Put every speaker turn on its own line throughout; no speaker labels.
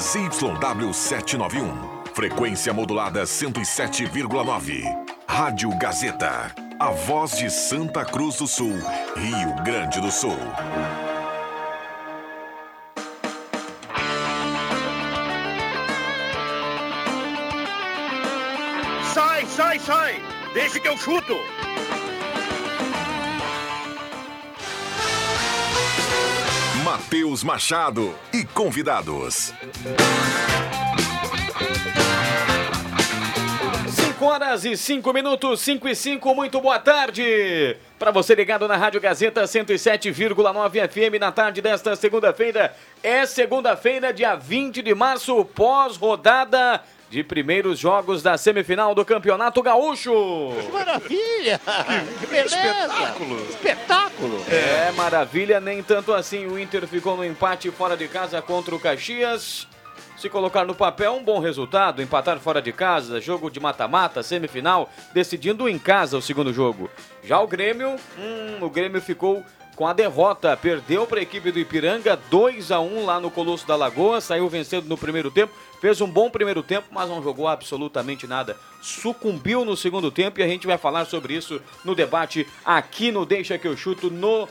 ZYW 791. Frequência modulada 107,9. Rádio Gazeta. A voz de Santa Cruz do Sul, Rio Grande do Sul.
Sai, sai, sai! Deixa que eu chuto!
Matheus Machado e convidados.
5 horas e 5 minutos, 5 e 5, muito boa tarde. Para você ligado na Rádio Gazeta 107,9 FM na tarde desta segunda-feira. É segunda-feira, dia 20 de março, pós-rodada de primeiros jogos da semifinal do Campeonato Gaúcho.
Que maravilha! Que beleza!
Espetáculo.
Espetáculo!
É, maravilha, nem tanto assim. O Inter ficou no empate fora de casa contra o Caxias. Se colocar no papel, um bom resultado, empatar fora de casa, jogo de mata-mata, semifinal, decidindo em casa o segundo jogo. Já o Grêmio, hum, o Grêmio ficou com a derrota, perdeu para a equipe do Ipiranga 2 a 1 lá no Colosso da Lagoa, saiu vencendo no primeiro tempo, fez um bom primeiro tempo, mas não jogou absolutamente nada. Sucumbiu no segundo tempo e a gente vai falar sobre isso no debate aqui no Deixa que eu chuto no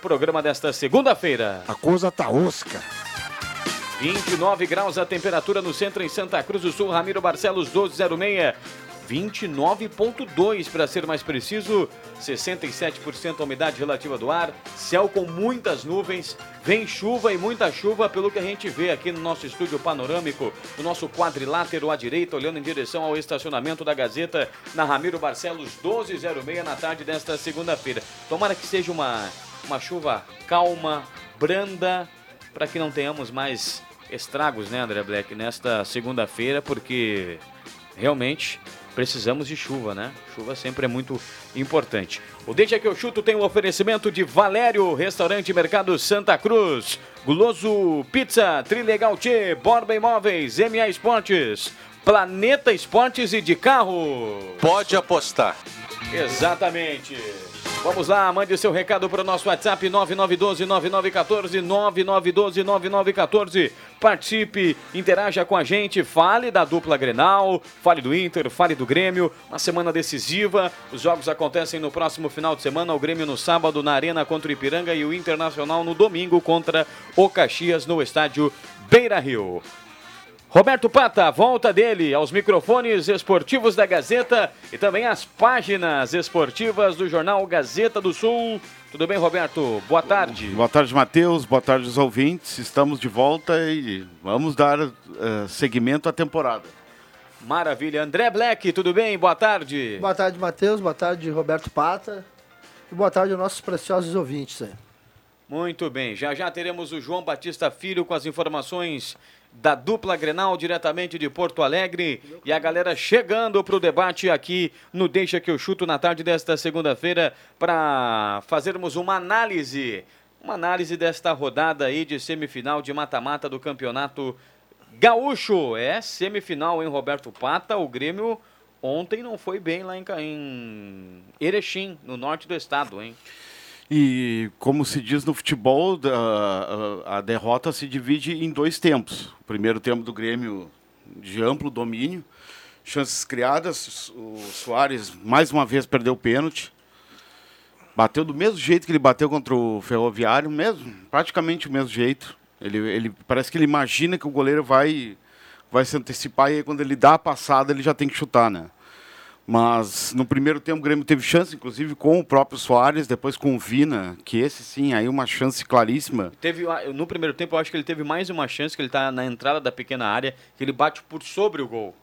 programa desta segunda-feira.
A coisa tá osca.
29 graus a temperatura no centro em Santa Cruz do Sul, Ramiro Barcelos 1206. 29.2 para ser mais preciso, 67% a umidade relativa do ar, céu com muitas nuvens, vem chuva e muita chuva pelo que a gente vê aqui no nosso estúdio panorâmico, o nosso quadrilátero à direita, olhando em direção ao estacionamento da Gazeta, na Ramiro Barcelos 1206 na tarde desta segunda-feira. Tomara que seja uma, uma chuva calma, branda, para que não tenhamos mais estragos, né, André Black, nesta segunda-feira, porque realmente precisamos de chuva, né? Chuva sempre é muito importante. O Deixa que eu chuto tem o um oferecimento de Valério, Restaurante Mercado Santa Cruz, Guloso Pizza, Trilegal Tchê, Borba Imóveis, MA Esportes, Planeta Esportes e de Carro.
Pode apostar.
Exatamente. Vamos lá, mande seu recado para o nosso WhatsApp 9912-9914, 9912-9914. Participe, interaja com a gente, fale da dupla Grenal, fale do Inter, fale do Grêmio. Uma semana decisiva, os jogos acontecem no próximo final de semana. O Grêmio no sábado na Arena contra o Ipiranga e o Internacional no domingo contra o Caxias no estádio Beira Rio. Roberto Pata, volta dele aos microfones esportivos da Gazeta e também às páginas esportivas do jornal Gazeta do Sul. Tudo bem, Roberto? Boa tarde.
Boa tarde, Matheus. Boa tarde, os ouvintes. Estamos de volta e vamos dar uh, seguimento à temporada.
Maravilha. André Black, tudo bem? Boa tarde.
Boa tarde, Matheus. Boa tarde, Roberto Pata. E boa tarde aos nossos preciosos ouvintes. Aí.
Muito bem. Já já teremos o João Batista Filho com as informações da dupla Grenal diretamente de Porto Alegre e a galera chegando para o debate aqui no Deixa que eu chuto na tarde desta segunda-feira para fazermos uma análise, uma análise desta rodada aí de semifinal de mata-mata do Campeonato Gaúcho. É semifinal, hein, Roberto Pata? O Grêmio ontem não foi bem lá em, em Erechim, no norte do estado, hein?
E como se diz no futebol, a, a, derrota se divide em dois tempos. O primeiro tempo do Grêmio de amplo domínio, chances criadas. O Soares mais uma vez perdeu o pênalti. Bateu do mesmo jeito que ele bateu contra o Ferroviário, mesmo, praticamente o mesmo jeito. Ele, ele parece que ele imagina que o goleiro vai vai se antecipar e aí quando ele dá a passada ele já tem que chutar, né? Mas no primeiro tempo o Grêmio teve chance, inclusive com o próprio Soares, depois com o Vina, que esse sim, aí uma chance claríssima.
Teve no primeiro tempo eu acho que ele teve mais uma chance, que ele está na entrada da pequena área, que ele bate por sobre o gol.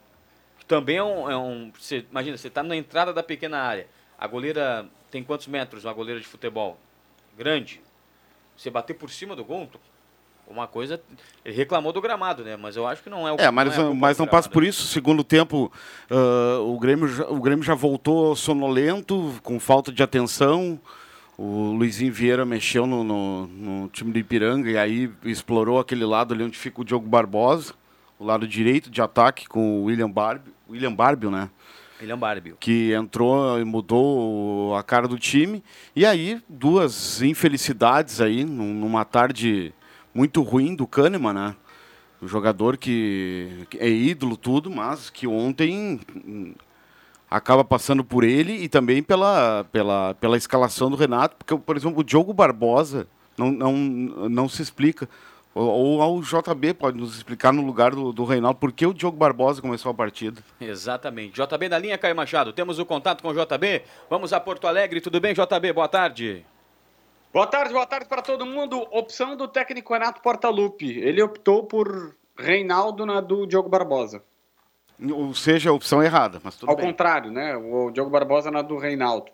Também é um, é um você, imagina, você está na entrada da pequena área. A goleira tem quantos metros uma goleira de futebol? Grande. Você bater por cima do gol, uma coisa. Ele reclamou do gramado, né? Mas eu acho que não é o
É, mas não, é mas não passa por isso. Segundo tempo, uh, o, Grêmio, o Grêmio já voltou sonolento, com falta de atenção. O Luizinho Vieira mexeu no, no, no, time do Ipiranga e aí explorou aquele lado ali onde fica o Diogo Barbosa, o lado direito de ataque com o William Barbie, William Barbie, né?
William Barbie.
Que entrou e mudou a cara do time. E aí, duas infelicidades aí, numa tarde muito ruim do Kahneman, né? um jogador que, é ídolo, tudo, mas que ontem hum, acaba passando por ele e também pela, pela, pela escalação do Renato, porque, por exemplo, o Diogo Barbosa não, não, não se explica. Ou, ou ao JB pode nos explicar no lugar do, do Reinaldo por que o Diogo Barbosa começou a partida.
Exatamente. JB na linha, Caio Machado. Temos o contato com o JB. Vamos a Porto Alegre. Tudo bem, JB? Boa tarde.
Boa tarde, boa tarde para todo mundo. Opção do técnico Renato Portaluppi. Ele optou por Reinaldo na do Diogo Barbosa.
Ou seja, a opção errada, mas tudo
Ao
bem.
contrário, né? O Diogo Barbosa na do Reinaldo.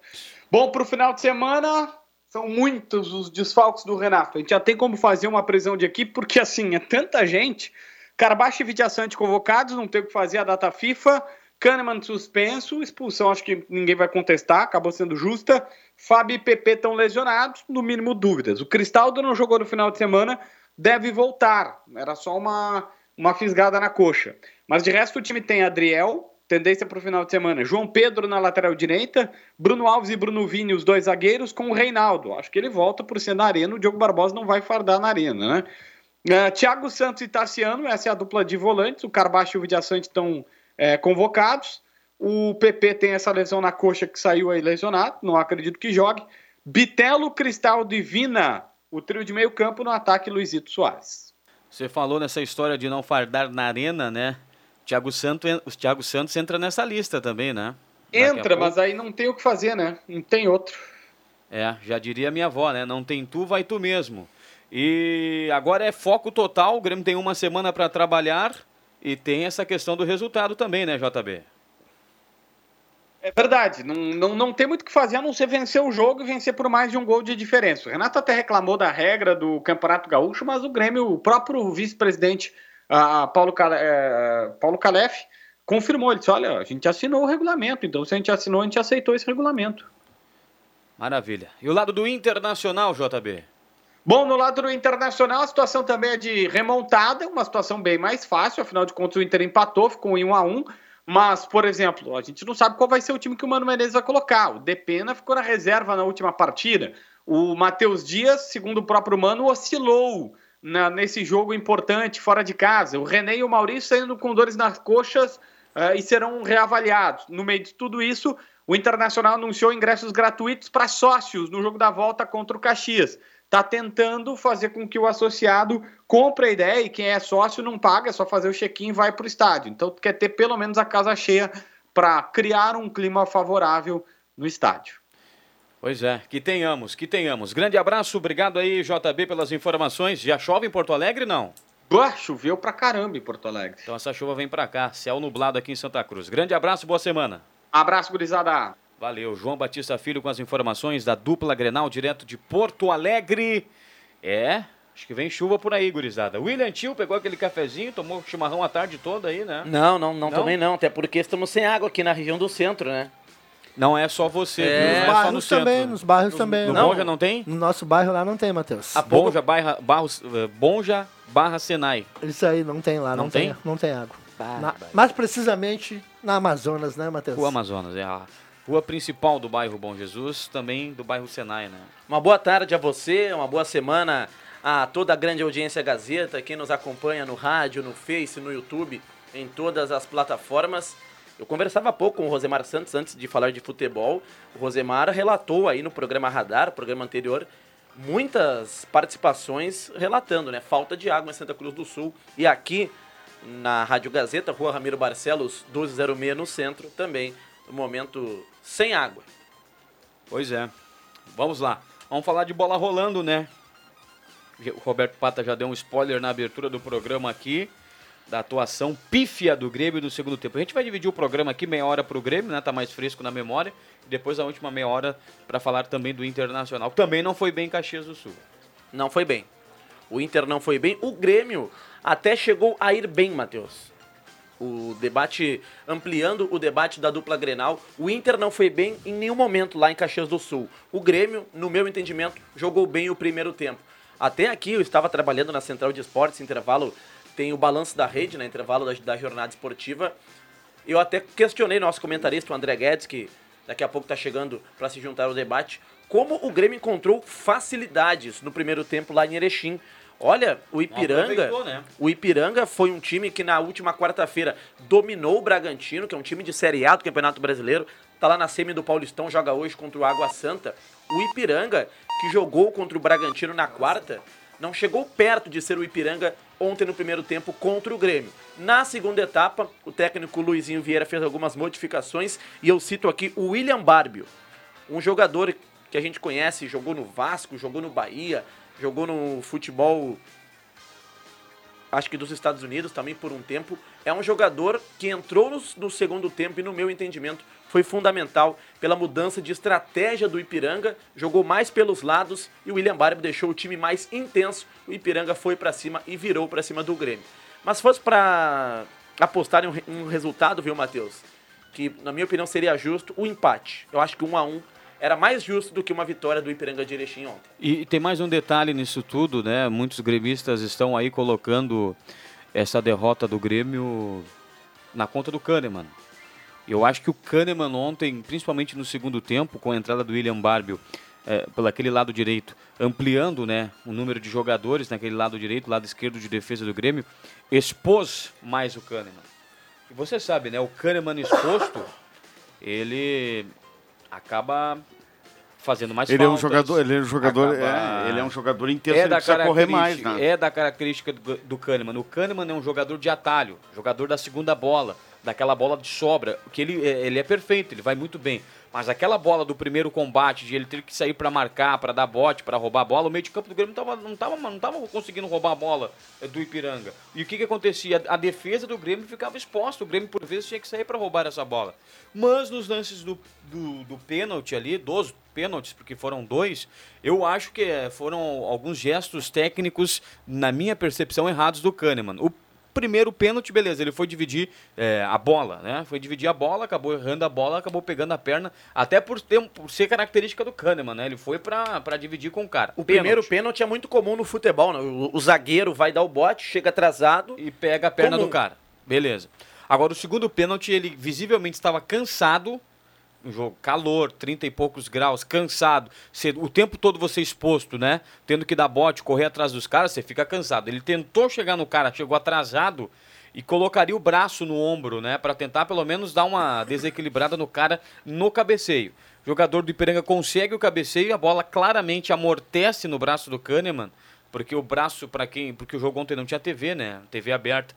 Bom, para o final de semana, são muitos os desfalques do Renato. A gente já tem como fazer uma prisão de equipe, porque assim, é tanta gente. Carbacho e Vitiaçante convocados, não tem o que fazer a data FIFA. Kahneman suspenso, expulsão acho que ninguém vai contestar, acabou sendo justa. Fábio e PP estão lesionados, no mínimo dúvidas. O Cristaldo não jogou no final de semana, deve voltar. Era só uma, uma fisgada na coxa. Mas de resto o time tem Adriel, tendência para o final de semana. João Pedro na lateral direita, Bruno Alves e Bruno Vini, os dois zagueiros, com o Reinaldo. Acho que ele volta por ser na arena, o Diogo Barbosa não vai fardar na arena, né? Uh, Thiago Santos e Tarciano, essa é a dupla de volantes. O Carbacho e o Vidiaçante estão é, convocados. O PP tem essa lesão na coxa que saiu aí lesionado, não acredito que jogue. Bitelo, Cristaldo e Vina, o trio de meio campo no ataque Luizito Soares.
Você falou nessa história de não fardar na arena, né? Thiago Santos, o Thiago Santos entra nessa lista também, né? Daqui
Entra, mas aí não tem o que fazer, né? Não tem outro.
É, já diria minha avó, né? Não tem tu, vai tu mesmo. E agora é foco total, o Grêmio tem uma semana para trabalhar e tem essa questão do resultado também, né, JB?
É verdade, não, não, não tem muito o que fazer a não ser vencer o jogo e vencer por mais de um gol de diferença. O Renato até reclamou da regra do Campeonato Gaúcho, mas o Grêmio, o próprio vice-presidente ah, Paulo, eh, Paulo Calef, confirmou. Ele disse: olha, a gente assinou o regulamento, então se a gente assinou, a gente aceitou esse regulamento.
Maravilha. E o lado do Internacional, JB?
Bom, no lado do Internacional, a situação também é de remontada, uma situação bem mais fácil, afinal de contas o Inter empatou, ficou em 1 a 1 mas, por exemplo, a gente não sabe qual vai ser o time que o Mano Menezes vai colocar. O Depena ficou na reserva na última partida. O Matheus Dias, segundo o próprio Mano, oscilou na- nesse jogo importante fora de casa. O René e o Maurício saindo com dores nas coxas eh, e serão reavaliados. No meio de tudo isso, o Internacional anunciou ingressos gratuitos para sócios no jogo da volta contra o Caxias. Está tentando fazer com que o associado compre a ideia e quem é sócio não paga, é só fazer o check-in e vai para o estádio. Então, quer ter pelo menos a casa cheia para criar um clima favorável no estádio.
Pois é, que tenhamos, que tenhamos. Grande abraço, obrigado aí, JB, pelas informações. Já chove em Porto Alegre, não?
Ué, choveu pra caramba em Porto Alegre.
Então essa chuva vem pra cá, céu nublado aqui em Santa Cruz. Grande abraço, boa semana.
Abraço, gurizada.
Valeu, João Batista Filho com as informações da dupla Grenal direto de Porto Alegre. É, acho que vem chuva por aí, gurizada. William Tio pegou aquele cafezinho, tomou chimarrão a tarde toda aí, né?
Não, não, não,
Não?
também não. Até porque estamos sem água aqui na região do centro, né?
Não é só você,
É.
não
Nos
é só no
bairros
centro.
também, nos bairros também.
No
Não.
Bonja não tem?
No nosso bairro lá não tem, Matheus.
A pouco-
Bonja, barra, barros, eh, Bonja barra Senai.
Isso aí não tem lá,
Não
não,
tem?
tem? Não tem água.
Bah,
Na-
bah.
mais precisamente na Amazonas, né, Matheus?
Rua Amazonas, é a rua principal do bairro Bom Jesus, também do bairro Senai, né?
Uma boa tarde a você, uma boa semana a toda a grande audiência Gazeta, quem nos acompanha no rádio, no Face, no YouTube, em todas as plataformas. Eu conversava há pouco com o Rosemar Santos antes de falar de futebol. O Rosemar relatou aí no programa Radar, programa anterior, muitas participações relatando, né? Falta de água em Santa Cruz do Sul. E aqui na Rádio Gazeta, Rua Ramiro Barcelos, 1206 no centro, também, no momento sem água.
Pois é. Vamos lá. Vamos falar de bola rolando, né? O Roberto Pata já deu um spoiler na abertura do programa aqui, da atuação pífia do Grêmio no segundo tempo. A gente vai dividir o programa aqui meia hora pro Grêmio, né? Tá mais fresco na memória. E depois a última meia hora para falar também do Internacional. Também não foi bem em Caxias do Sul.
Não foi bem. O Inter não foi bem. O Grêmio até chegou a ir bem, Matheus. O debate, ampliando o debate da dupla Grenal, o Inter não foi bem em nenhum momento lá em Caxias do Sul. O Grêmio, no meu entendimento, jogou bem o primeiro tempo. Até aqui eu estava trabalhando na Central de Esportes, intervalo, tem o balanço da rede, né, intervalo da, da jornada esportiva. Eu até questionei nosso comentarista, o André Guedes, que daqui a pouco está chegando para se juntar ao debate, como o Grêmio encontrou facilidades no primeiro tempo lá em Erechim. Olha, o Ipiranga,
né?
o Ipiranga foi um time que na última quarta-feira dominou o Bragantino, que é um time de Série A do Campeonato Brasileiro, tá lá na semi do Paulistão, joga hoje contra o Água Santa. O Ipiranga, que jogou contra o Bragantino na quarta, não chegou perto de ser o Ipiranga ontem no primeiro tempo contra o Grêmio. Na segunda etapa, o técnico Luizinho Vieira fez algumas modificações e eu cito aqui o William Barbio, um jogador que a gente conhece, jogou no Vasco, jogou no Bahia, jogou no futebol acho que dos Estados Unidos também por um tempo. É um jogador que entrou no, no, segundo tempo e, no meu entendimento, foi fundamental pela mudança de estratégia do Ipiranga. Jogou mais pelos lados e o William Barbo deixou o time mais intenso. O Ipiranga foi para cima e virou para cima do Grêmio. Mas se fosse para apostar em um, um resultado, viu, Matheus? Que, na minha opinião, seria justo o empate. Eu acho que um a um era mais justo do que uma vitória do Ipiranga de Erechim ontem.
E tem mais um detalhe nisso tudo, né? Muitos gremistas estão aí colocando essa derrota do Grêmio na conta do Kahneman. Eu acho que o Kahneman ontem, principalmente no segundo tempo, com a entrada do William Barbio é, pelo aquele lado direito, ampliando né, o número de jogadores naquele lado direito, lado esquerdo de defesa do Grêmio, expôs mais o Kahneman. E você sabe, né? O Kahneman exposto, ele acaba fazendo mais
ele
faltas.
É um jogador, ele é um jogador,
acaba...
é, ele é um jogador intenso,
é
ele
da
precisa correr mais. Né?
É da característica do, do Kahneman. O Kahneman é um jogador de atalho, jogador da segunda bola, daquela bola de sobra, que ele, ele é perfeito, ele vai muito bem. Mas aquela bola do primeiro combate, de ele ter que sair para marcar, para dar bote, para roubar a bola, o meio de campo do Grêmio não estava não tava, não tava conseguindo roubar a bola eh, do Ipiranga. E o que, que acontecia? A, defesa do Grêmio ficava exposta. O Grêmio, por vezes, tinha que sair para roubar essa bola. Mas nos lances do, do, do pênalti ali, dos pênaltis, porque foram dois, eu acho que eh, foram alguns gestos técnicos, na minha percepção, errados do Kahneman. O primeiro pênalti, beleza, ele foi dividir é, a bola, né? Foi dividir a bola, acabou errando a bola, acabou pegando a perna, até por, ter, por ser característica do Kahneman, né? Ele foi pra, dividir com o cara.
O pênalti. primeiro pênalti é muito comum no futebol, né? O, o, zagueiro vai dar o bote, chega atrasado.
E pega a perna
comum.
do cara. Beleza. Agora, o segundo pênalti, ele visivelmente estava cansado, um jogo calor, 30 e poucos graus, cansado, você, o tempo todo você exposto, né? Tendo que dar bote, correr atrás dos caras, você fica cansado. Ele tentou chegar no cara, chegou atrasado e colocaria o braço no ombro, né? Para tentar pelo menos dar uma desequilibrada no cara no cabeceio. O jogador do Ipiranga consegue o cabeceio, a bola claramente amortece no braço do Kahneman porque o braço, para quem. Porque o jogo ontem não tinha TV, né? TV aberta.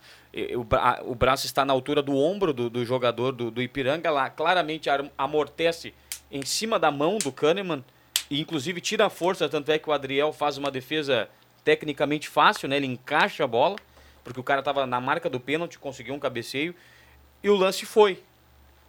O, o braço está na altura do ombro do, do jogador do, do, Ipiranga, lá claramente amortece em cima da mão do Kahneman, e inclusive tira a força, tanto é que o Adriel faz uma defesa tecnicamente fácil, né? Ele encaixa a bola, porque o cara estava na marca do pênalti, conseguiu um cabeceio, e o lance foi.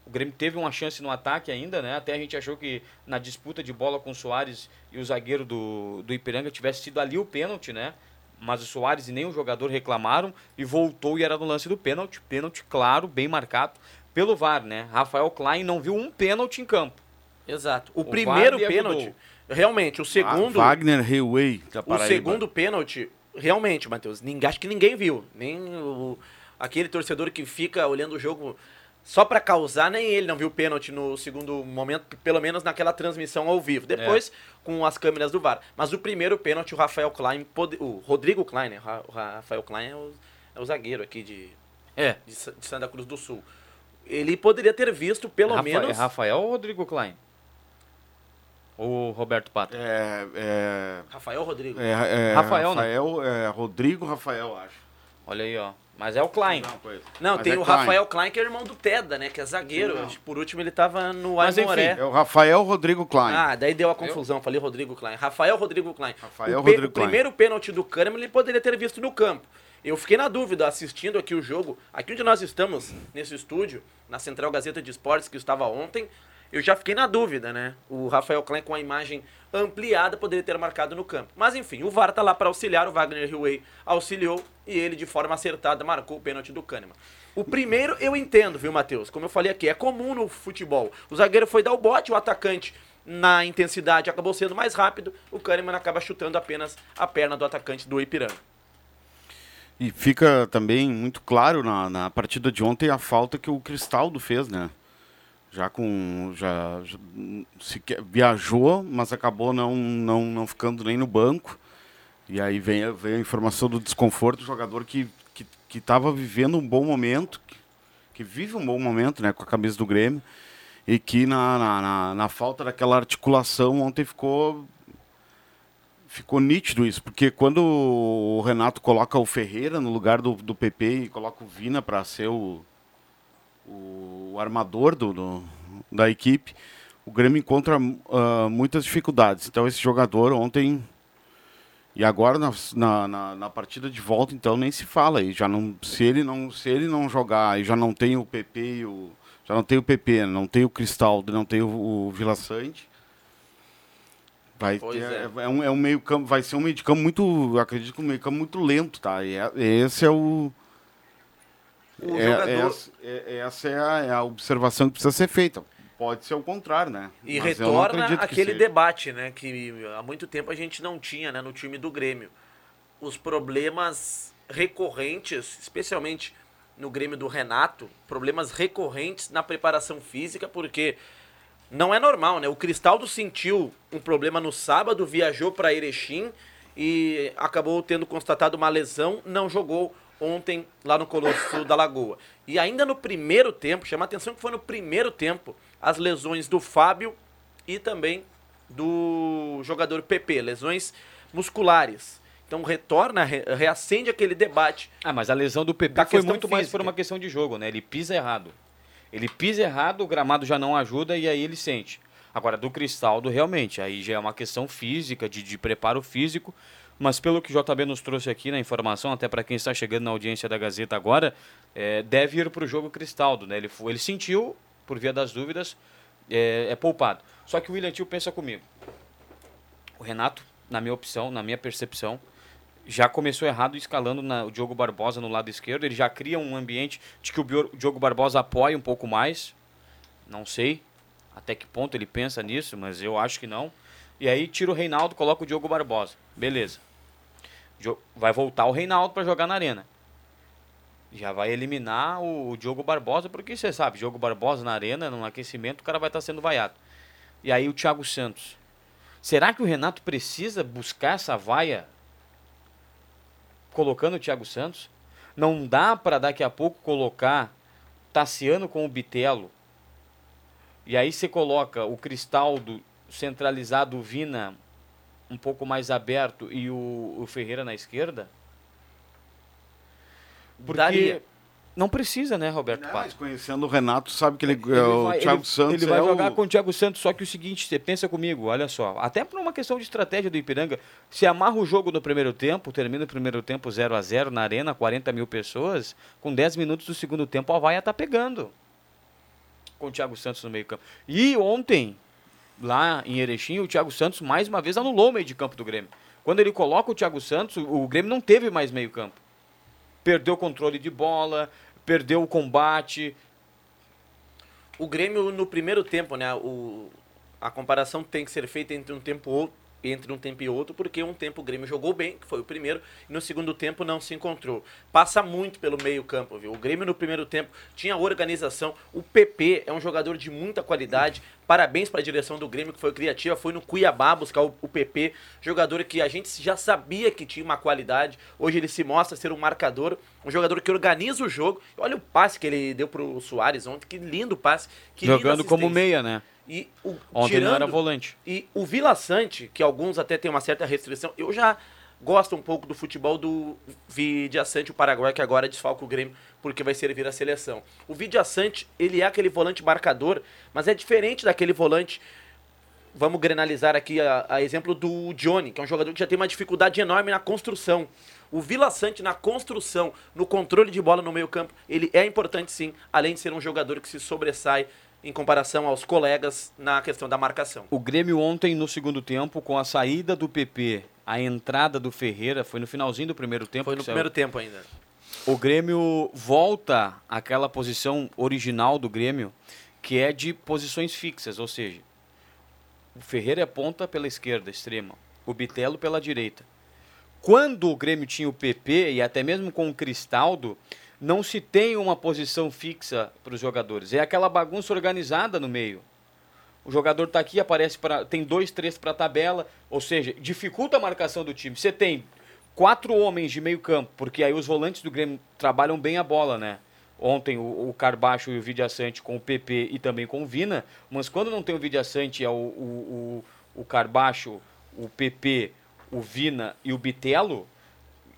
O Grêmio teve uma chance no ataque ainda, né? Até a gente achou que na disputa de bola com o Soares e o zagueiro do, do Ipiranga tivesse sido ali o pênalti, né? Mas o Soares e nem o jogador reclamaram e voltou e era no lance do pênalti. Pênalti claro, bem marcado pelo VAR, né? Rafael Klein não viu um pênalti em campo.
Exato. O, o primeiro pênalti, realmente, o segundo.
Ah, Wagner Highway
da O segundo pênalti, realmente, Matheus, ninguém, acho que ninguém viu. Nem o, aquele torcedor que fica olhando o jogo só para causar, nem ele não viu pênalti no segundo momento, pelo menos naquela transmissão ao vivo. Depois, é. com as câmeras do VAR. Mas o primeiro pênalti, o Rafael Klein, pode, o Rodrigo Klein, né? O Rafael Klein é o, é o zagueiro aqui de,
é.
de, de, Santa Cruz do Sul. Ele poderia ter visto, pelo
Rafa,
menos.
É Rafael ou Rodrigo Klein? Ou Roberto Pato?
É, é...
Rafael ou Rodrigo?
É, é,
Rafael,
Rafael né? é, Rodrigo Rafael, acho.
Olha aí, ó. Mas é o Klein.
Não, Mas tem é o Klein. Rafael Klein, que é irmão do Teda, né? Que é zagueiro. Sim, por último, ele tava no
Mas
Aimoré.
enfim, é o Rafael Rodrigo Klein.
Ah, daí deu a confusão. Eu? Falei Rodrigo Klein. Rafael Rodrigo Klein.
Rafael
o,
Rodrigo
o primeiro pênalti do Kahneman ele poderia ter visto no campo. Eu fiquei na dúvida assistindo aqui o jogo. Aqui onde nós estamos, nesse estúdio, na Central Gazeta de Esportes, que estava ontem, eu já fiquei na dúvida, né? O Rafael Klein com a imagem ampliada poderia ter marcado no campo. Mas enfim, o VAR tá lá para auxiliar, o Wagner Hillway auxiliou e ele de forma acertada marcou o pênalti do Kahneman. O primeiro eu entendo, viu, Matheus? Como eu falei aqui, é comum no futebol. O zagueiro foi dar o bote, o atacante na intensidade acabou sendo mais rápido, o Kahneman acaba chutando apenas a perna do atacante do Ipiranga.
E fica também muito claro na, na partida de ontem a falta que o Cristaldo fez, né? já com já, já se, viajou, mas acabou não, não, não ficando nem no banco. E aí vem, a- vem a informação do desconforto do jogador que que estava vivendo um bom momento, que, vive um bom momento, né, com a camisa do Grêmio, e que na, na, na- na falta daquela articulação ontem ficou ficou nítido isso, porque quando o Renato coloca o Ferreira no lugar do, do PP e coloca o Vina para ser o, o, o armador do, do- da equipe, o Grêmio encontra ah, muitas dificuldades. Então esse jogador ontem e agora na, na, na- partida de volta então nem se fala aí. Já não se ele não se ele não jogar e já não tem o PP e o já não tem o PP não tem o Cristaldo não tem o, o Vila Sante. Vai ter,
é.
é. é um, é um meio campo vai ser um meio de campo muito acredito que um meio campo muito lento tá? E é- esse é o
O
é,
jogador-
essa, é- essa é a, é a observação que precisa ser feita pode ser o contrário né
E
Mas
retorna aquele debate, né? Que há muito tempo a gente não tinha né, no time do Grêmio. Os problemas recorrentes, especialmente no Grêmio do Renato, problemas recorrentes na preparação física, porque não é normal, né? O Cristaldo sentiu um problema no sábado, viajou para Erechim e acabou tendo constatado uma lesão, não jogou ontem lá no Colosso da Lagoa. E ainda no primeiro tempo, chama a atenção que foi no primeiro tempo, as lesões do Fábio e também do jogador PP, lesões musculares. Então retorna, re- reacende aquele debate.
Ah, mas a lesão do PP foi muito mais
física.
por uma questão de jogo, né? Ele pisa errado. Ele pisa errado, o gramado já não ajuda e aí ele sente. Agora, do Cristaldo, realmente, aí já é uma questão física, de, de preparo físico. Mas pelo que o JB nos trouxe aqui na informação, até para quem está chegando na audiência da Gazeta agora, é, deve ir para o jogo Cristaldo, né? Ele, foi- ele sentiu, por via das dúvidas, é, é poupado. Só que o William Tio pensa comigo. O Renato, na minha opção, na minha percepção, já começou errado escalando na- o Diogo Barbosa no lado esquerdo. Ele já cria um ambiente de que o Diogo Barbosa apoia um pouco mais. Não sei até que ponto ele pensa nisso, mas eu acho que não. E aí tira o Reinaldo, coloca o Diogo Barbosa. Beleza. Vai voltar o Reinaldo para jogar na arena. Já vai eliminar o, o Diogo Barbosa, porque você sabe, Diogo Barbosa na arena, no aquecimento, o cara vai estar sendo vaiado. E aí o Thiago Santos. Será que o Renato precisa buscar essa vaia colocando o Thiago Santos? Não dá para daqui a pouco colocar Tassiano com o Bitelo. E aí você coloca o Cristaldo centralizado, o Vina um pouco mais aberto e o, o Ferreira na esquerda? Porque
Daria.
não precisa, né, Roberto
Não, mas conhecendo o Renato, sabe que ele,
Ele
é o
vai-
Thiago
ele-
Santos
ele vai
é
jogar
o...
com o Thiago Santos, só que o seguinte, você pensa comigo, olha só, até por uma questão de estratégia do Ipiranga, se amarra o jogo no primeiro tempo, termina o primeiro tempo 0 a 0 na arena, 40 mil pessoas, com 10 minutos do segundo tempo a vaia tá pegando. Com o Thiago Santos no meio campo. E ontem, lá em Erechim, o Thiago Santos mais uma vez anulou o meio de campo do Grêmio. Quando ele coloca o Thiago Santos, o o Grêmio não teve mais meio campo. Perdeu o controle de bola, perdeu o combate,
O Grêmio no primeiro tempo, né? O, a comparação tem que ser feita entre um tempo ou- entre um tempo e outro, porque um tempo o Grêmio jogou bem, que foi o primeiro, e no segundo tempo não se encontrou. Passa muito pelo meio-campo, viu? O Grêmio no primeiro tempo tinha organização. O PP é um jogador de muita qualidade. Parabéns para a direção do Grêmio, que foi criativa, foi no Cuiabá buscar o, o PP, jogador que a gente já sabia que tinha uma qualidade. Hoje ele se mostra ser um marcador, um jogador que organiza o jogo. Olha o passe que ele deu pro Soares ontem, que lindo passe. Que
jogando como meia, né?
E o,
Ontem não era
tirando-
volante.
E o Vila Sante, que alguns até têm uma certa restrição, eu já gosto um pouco do futebol do Vidia Sante, o Paraguai, que agora desfalca o Grêmio, porque vai servir a seleção. O Vidia Sante, ele é aquele volante marcador, mas é diferente daquele volante vamos granalizar aqui a, a exemplo do Johnny, que é um jogador que já tem uma dificuldade enorme na construção. O Vila Sante na construção, no controle de bola no meio campo, ele é importante sim, além de ser um jogador que se sobressai em comparação aos colegas na questão da marcação.
O Grêmio ontem, no segundo tempo, com a saída do PP, a entrada do Ferreira, foi no finalzinho do primeiro tempo.
Foi no
que saiu.
primeiro tempo ainda.
O Grêmio volta àquela posição original do Grêmio, que é de posições fixas, ou seja, o Ferreira é ponta pela esquerda, extrema, o Bitelo pela direita. Quando o Grêmio tinha o PP e até mesmo com o Cristaldo, não se tem uma posição fixa para os jogadores. É aquela bagunça organizada no meio. O jogador está aqui, aparece para. Tem dois, três para a tabela, ou seja, dificulta a marcação do time. Você tem quatro homens de meio campo, porque aí os volantes do Grêmio trabalham bem a bola, né? Ontem o, o Carbacho e o Vidiaçante com o PP e também com o Vina, mas quando não tem o Vidiaçante, é o, o, o, o Carbacho, o PP, o Vina e o Bitelo,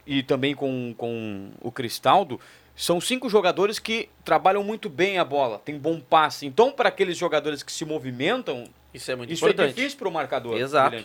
e também com, com o Cristaldo, são cinco jogadores que trabalham muito bem a bola, tem bom passe. Então, para aqueles jogadores que se movimentam,
Isso é muito
isso é
importante.
difícil para o marcador.
Exato.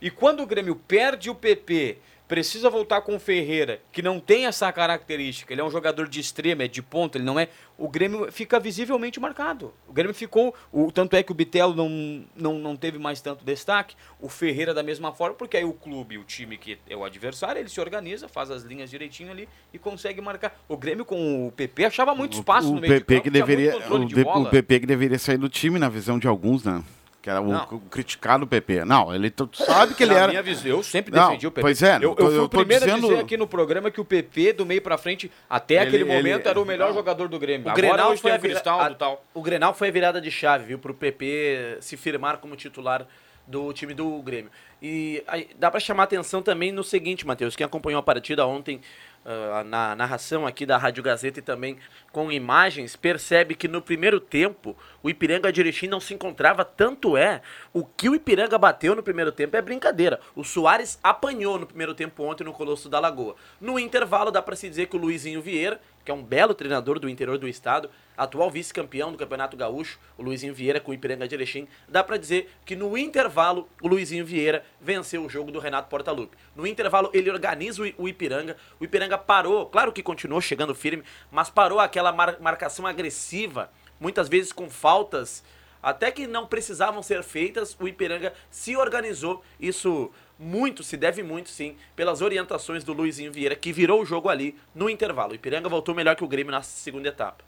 E quando o Grêmio perde o PP, precisa voltar com o Ferreira, que não tem essa característica, ele é um jogador de extrema, é de ponta, ele não é. O Grêmio fica visivelmente marcado. O Grêmio ficou. O, tanto é que o Bitelo não, não, não teve mais tanto destaque, o Ferreira da mesma forma, porque aí o clube, o time que é o adversário, ele se organiza, faz as linhas direitinho ali e consegue marcar. O Grêmio com o PP achava muito espaço
o
no meio
PP
de campo,
que deveria o,
de
o PP que deveria sair do time na visão de alguns, né? Que era o, o criticado PP. Não, ele tu sabe que ele
Na
era
minha visão, eu sempre
Não,
defendi o PP.
pois é,
eu, eu
tô-
fui
eu
o primeiro a
dizendo-
dizer aqui no programa que o PP, do meio pra frente, até
Ele-
aquele
ele-
momento, era o melhor
não.
jogador do Grêmio.
O
Agora
Grenal foi a
o
vira- a-
tal.
O Grenal foi a virada de chave, viu, pro PP se firmar como titular do time do Grêmio. E aí, dá pra chamar atenção também no seguinte, Matheus, quem acompanhou a partida ontem ah, na narração aqui da Rádio Gazeta e também com imagens, percebe que no primeiro tempo o Ipiranga de Erechim não se encontrava, tanto é, o que o Ipiranga bateu no primeiro tempo é brincadeira. O Soares apanhou no primeiro tempo ontem no Colosso da Lagoa. No intervalo dá pra se dizer que o Luizinho Vieira, que é um belo treinador do interior do estado, atual vice-campeão do Campeonato Gaúcho, o Luizinho Vieira com o Ipiranga de Erechim, dá pra dizer que no intervalo o Luizinho Vieira venceu o jogo do Renato Portaluppi. No intervalo ele organiza o Ipiranga, o Ipiranga parou, claro que continuou chegando firme, mas parou aquela mar- marcação agressiva, muitas vezes com faltas até que não precisavam ser feitas, o Ipiranga se organizou. Isso muito, se deve muito, sim, pelas orientações do Luizinho Vieira, que virou o jogo ali no intervalo. O Ipiranga voltou melhor que o Grêmio na segunda etapa.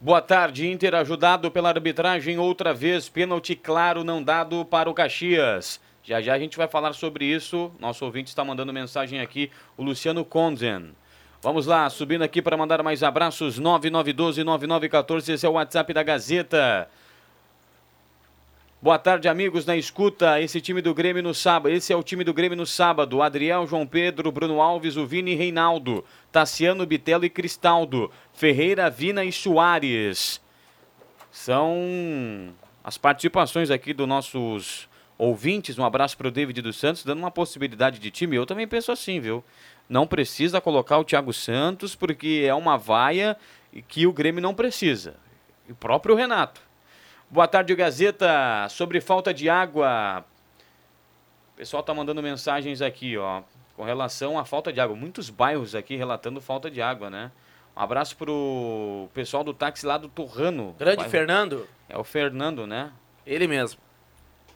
Boa tarde, Inter ajudado pela arbitragem outra vez, pênalti claro não dado para o Caxias. Já já a gente vai falar sobre isso. Nosso ouvinte está mandando mensagem aqui, o Luciano Konzen. Vamos lá, subindo aqui para mandar mais abraços, 9912-9914, esse é o WhatsApp da Gazeta. Boa tarde, amigos na escuta. Esse time do Grêmio no sábado. Esse é o time do Grêmio no sábado. Adriel, João Pedro, Bruno Alves, o Vini e Reinaldo. Tassiano, Bitelo e Cristaldo. Ferreira, Vina e Soares. São as participações aqui dos nossos ouvintes. Um abraço para o David dos Santos, dando uma possibilidade de time. Eu também penso assim, viu? Não precisa colocar o Thiago Santos, porque é uma vaia que o Grêmio não precisa. E o próprio Renato. Boa tarde, Gazeta. Sobre falta de água. O pessoal tá mandando mensagens aqui, ó, com relação à falta de água. Muitos bairros aqui relatando falta de água, né? Um abraço pro pessoal do táxi lá do Torrano.
Grande
Bairro-
Fernando,
É o Fernando, né?
ele mesmo.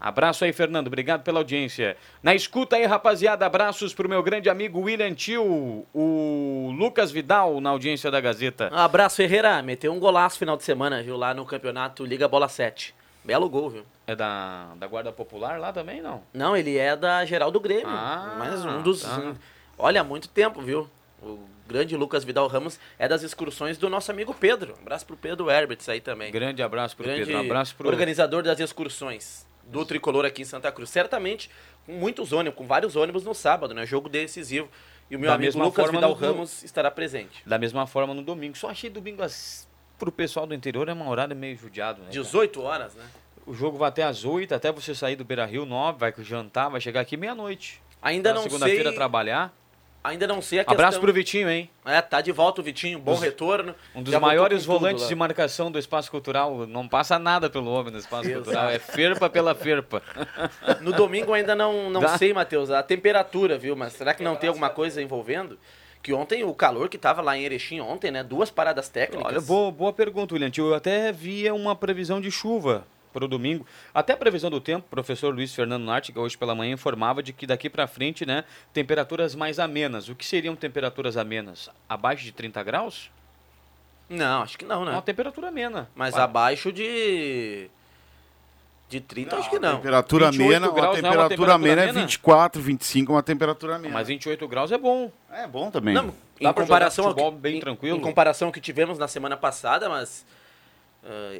Abraço aí, Fernando. Obrigado pela audiência. Na escuta aí, rapaziada. Abraços pro meu grande amigo William Tio, o Lucas Vidal, na audiência da Gazeta.
Abraço, Ferreira. Meteu um golaço final de semana, viu? Lá no campeonato Liga Bola 7. Belo gol, viu?
É da, da Guarda Popular lá também, não?
Não, ele é da geral do Grêmio.
Ah,
mas um dos.
tá.
Olha, há muito tempo, viu? O grande Lucas Vidal Ramos é das excursões do nosso amigo Pedro. Um abraço pro Pedro Herberts aí também.
Grande abraço pro
grande
Pedro. Um abraço pro.
organizador das excursões do Tricolor aqui em Santa Cruz. Certamente com muitos ônibus, com vários ônibus no sábado, né? Jogo decisivo. E o meu
Da
amigo Lucas
forma
Vidal Ramos estará presente.
Da mesma forma no domingo. Só achei domingo as... pro pessoal do interior é uma horário meio judiado, né? cara?
18 horas, né?
O jogo vai até às 8, até você sair do Beira Rio 9, vai jantar, vai chegar aqui meia-noite.
Ainda
Na
não
segunda-feira
sei.
trabalhar.
Ainda não sei a questão.
Abraço pro Vitinho, hein?
É, tá de volta o Vitinho, bom retorno.
Um dos maiores volantes
lá.
de marcação do espaço cultural. Não passa nada pelo homem no espaço
Exato.
cultural. É ferpa pela ferpa.
No domingo ainda não, não
Dá.
sei, Matheus, a temperatura, viu? Mas será que não tem alguma coisa envolvendo? Que ontem o calor que tava lá em Erechim ontem, né? Duas paradas técnicas.
Olha, boa, boa pergunta, William. Eu até via uma previsão de chuva para o domingo. Até a previsão do tempo, o professor Luiz Fernando Nartiga, hoje pela manhã, informava de que daqui para frente, né, temperaturas mais amenas. O que seriam temperaturas amenas? Abaixo de 30 graus?
Não, acho que não, né?
Uma temperatura amena.
Mas
Ué,
abaixo de. De 30, acho que não.
Temperatura
28
amena,
graus não é uma
temperatura
temperatura
amena é
amena?
24, 25, uma temperatura amena.
Mas 28 graus é bom.
É bom também.
Não, em comparação ao que,
futebol bem
em-
tranquilo?
Em comparação ao que tivemos na semana passada, mas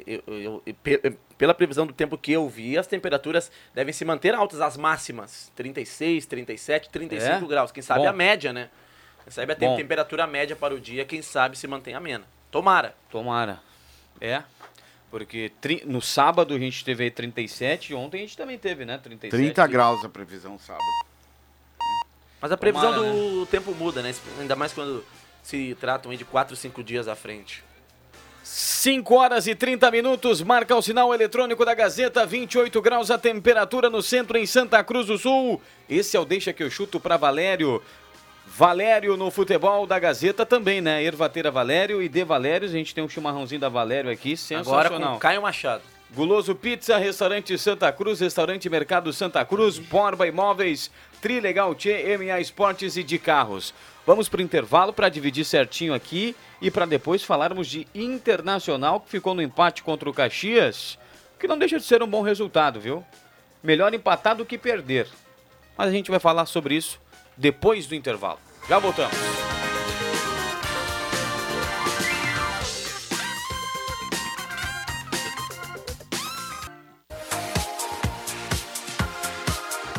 eu- eu- eu- pe- pela previsão do tempo que eu vi, as temperaturas devem se manter altas, as máximas. 36, 37, 35
É?
graus. Quem sabe
Bom.
a média, né? Quem sabe a
Bom.
temperatura média para o dia, quem sabe se mantém amena. Tomara.
Tomara. É. Porque tri- no sábado a gente teve aí 37 e ontem a gente também teve, né? 37.
30 graus a previsão sábado.
Mas a previsão
Tomara,
do tempo muda, né? Ainda mais quando se tratam aí de 4, 5 dias à frente.
5 horas e 30 minutos, marca o sinal eletrônico da Gazeta, 28 graus a temperatura no centro em Santa Cruz do Sul. Esse é o Deixa que eu chuto para Valério. Valério no futebol da Gazeta também, né? Ervateira Valério e De Valérios. A gente tem um chimarrãozinho da Valério aqui, sensacional.
Agora com Caio Machado.
Guloso Pizza, Restaurante Santa Cruz, Restaurante Mercado Santa Cruz, Borba Imóveis, Trilegal Tchê, MA Esportes e de Carros. Vamos para o intervalo para dividir certinho aqui e para depois falarmos de Internacional, que ficou no empate contra o Caxias, que não deixa de ser um bom resultado, viu? Melhor empatar do que perder. Mas a gente vai falar sobre isso depois do intervalo. Já voltamos.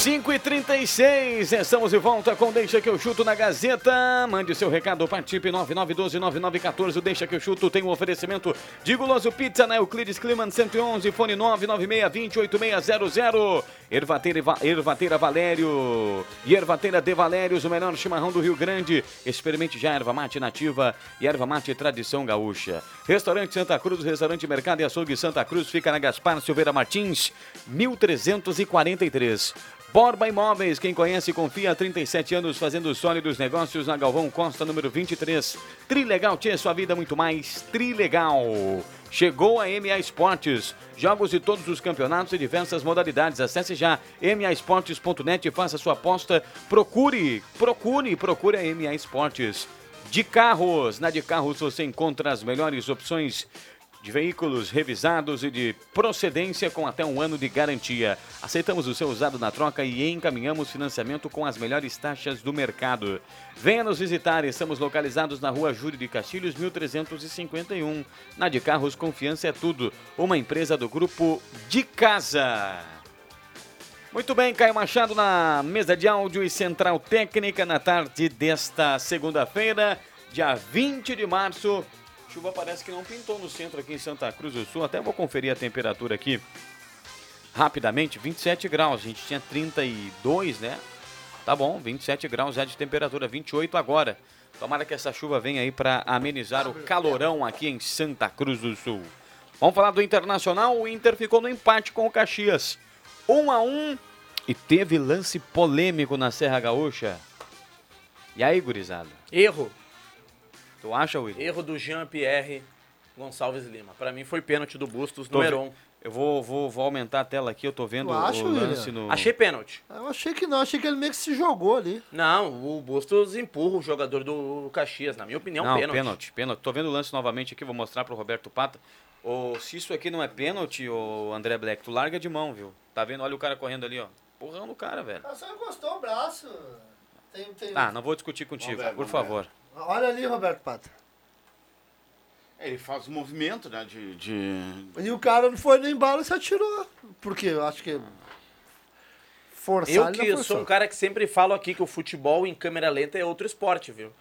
Cinco e 36 estamos de volta com Deixa que eu chuto na Gazeta. Mande seu recado, participe 9912-9914. O Deixa que eu chuto tem um oferecimento de Guloso Pizza na Euclides Climan 111, fone 996208600. Ervateira, Va- Ervateira Valério e Ervateira de Valérios, o melhor chimarrão do Rio Grande. Experimente já erva mate nativa e erva mate tradição gaúcha. Restaurante Santa Cruz, Restaurante Mercado e Açougue Santa Cruz, fica na Gaspar Silveira Martins, 1343. Borba Imóveis, quem conhece confia há 37 anos fazendo sólidos negócios na Galvão Costa, número 23. Trilegal Tchê, sua vida muito mais. Trilegal. Chegou a MA Esportes. Jogos de todos os campeonatos e diversas modalidades. Acesse já maesportes.net e faça sua aposta. Procure, procure, procure a MA Esportes. De carros, na de carros você encontra as melhores opções de veículos revisados e de procedência com até um ano de garantia. Aceitamos o seu usado na troca e encaminhamos financiamento com as melhores taxas do mercado. Venha nos visitar, estamos localizados na rua Júlio de Castilhos, 1351. Na de Carros, confiança é tudo. Uma empresa do grupo de casa. Muito bem, Caio Machado na mesa de áudio e central técnica na tarde desta segunda-feira, dia 20 de março. Chuva parece que não pintou no centro aqui em Santa Cruz do Sul. Até vou conferir a temperatura aqui rapidamente. 27 graus. A gente tinha 32, né? Tá bom, 27 graus já de temperatura, 28 agora. Tomara que essa chuva venha aí para amenizar o calorão aqui em Santa Cruz do Sul. Vamos falar do Internacional. O Inter ficou no empate com o Caxias. 1 a 1 e teve lance polêmico na Serra Gaúcha. E aí, gurizada?
Erro.
Tu acha, Will?
Erro do Jean-Pierre Gonçalves Lima. Pra mim foi pênalti do Bustos
Tô
no Heron.
Eu vou, vou, vou aumentar a tela aqui, eu tô vendo
acha,
o lance
William?
no.
Achei pênalti.
Eu achei que não, achei que ele meio que se jogou ali.
Não, o Bustos empurra o jogador do Caxias. Na minha opinião,
não,
pênalti.
pênalti, pênalti. Tô vendo o lance novamente aqui, vou mostrar pro Roberto Pata. Ô, se isso aqui não é pênalti, ô André Black, tu larga de mão, viu? Tá vendo? Olha o cara correndo ali, ó. Porrão no cara, velho.
só encostou o braço. Tem, tem...
Tá, não vou discutir contigo,
ver,
por favor.
Olha ali, Roberto Pata.
Ele faz o movimento, né? De. de...
E o cara não foi no embalo e se atirou. Porque eu acho que. Forçar
Eu que sou um cara que sempre falo aqui que o futebol em câmera lenta é outro esporte, viu?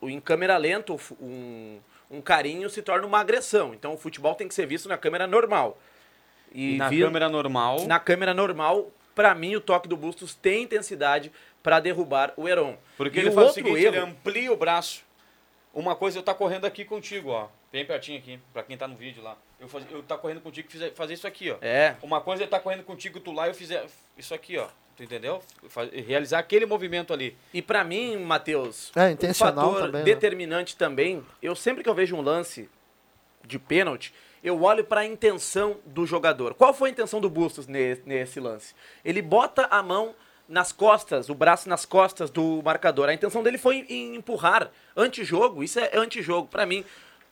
O em câmera lenta, um, um carinho se torna uma agressão. Então o futebol tem que ser visto na câmera normal.
E na
vi-
câmera normal.
na câmera normal, pra mim o toque do Bustos tem intensidade pra derrubar o Heron.
Porque
E
ele
o
faz o
outro
seguinte, ele
erro,
amplia o braço. Uma coisa eu tá correndo aqui contigo, ó. Bem pertinho aqui, pra quem tá no vídeo lá. Eu, faz, eu tá correndo contigo e fizer- fazer isso aqui, ó.
É.
Uma coisa é tá correndo contigo, tu lá e eu fizer isso aqui, ó. Tu entendeu? Fa- Realizar aquele movimento ali.
E pra mim, Matheus,
É, intencional
um fator
também, né?
determinante também, eu sempre que eu vejo um lance de pênalti, eu olho pra intenção do jogador. Qual foi a intenção do Bustos ne- nesse lance? Ele bota a mão nas costas, o braço nas costas do marcador. A intenção dele foi em empurrar antijogo, isso é antijogo pra mim.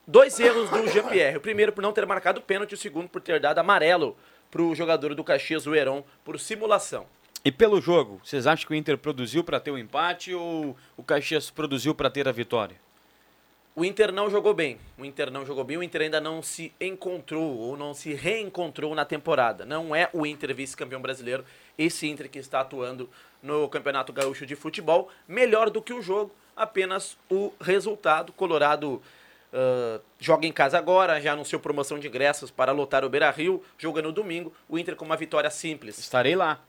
Dois erros do Jean-Pierre. O primeiro por não ter marcado pênalti, o segundo por ter dado amarelo pro jogador do Caxias, o Heron, por simulação.
E pelo jogo, vocês acham que o Inter produziu pra ter o empate ou o Caxias produziu pra ter a vitória?
O Inter não jogou bem. O Inter não jogou bem. O Inter ainda não se encontrou ou não se reencontrou na temporada. Não é o Inter vice-campeão brasileiro. Esse Inter que está atuando no Campeonato Gaúcho de Futebol. Melhor do que o jogo, apenas o resultado. Colorado ah, joga em casa agora, já anunciou promoção de ingressos para lotar o Beira Rio. Joga no domingo. O Inter com uma vitória simples.
Estarei lá.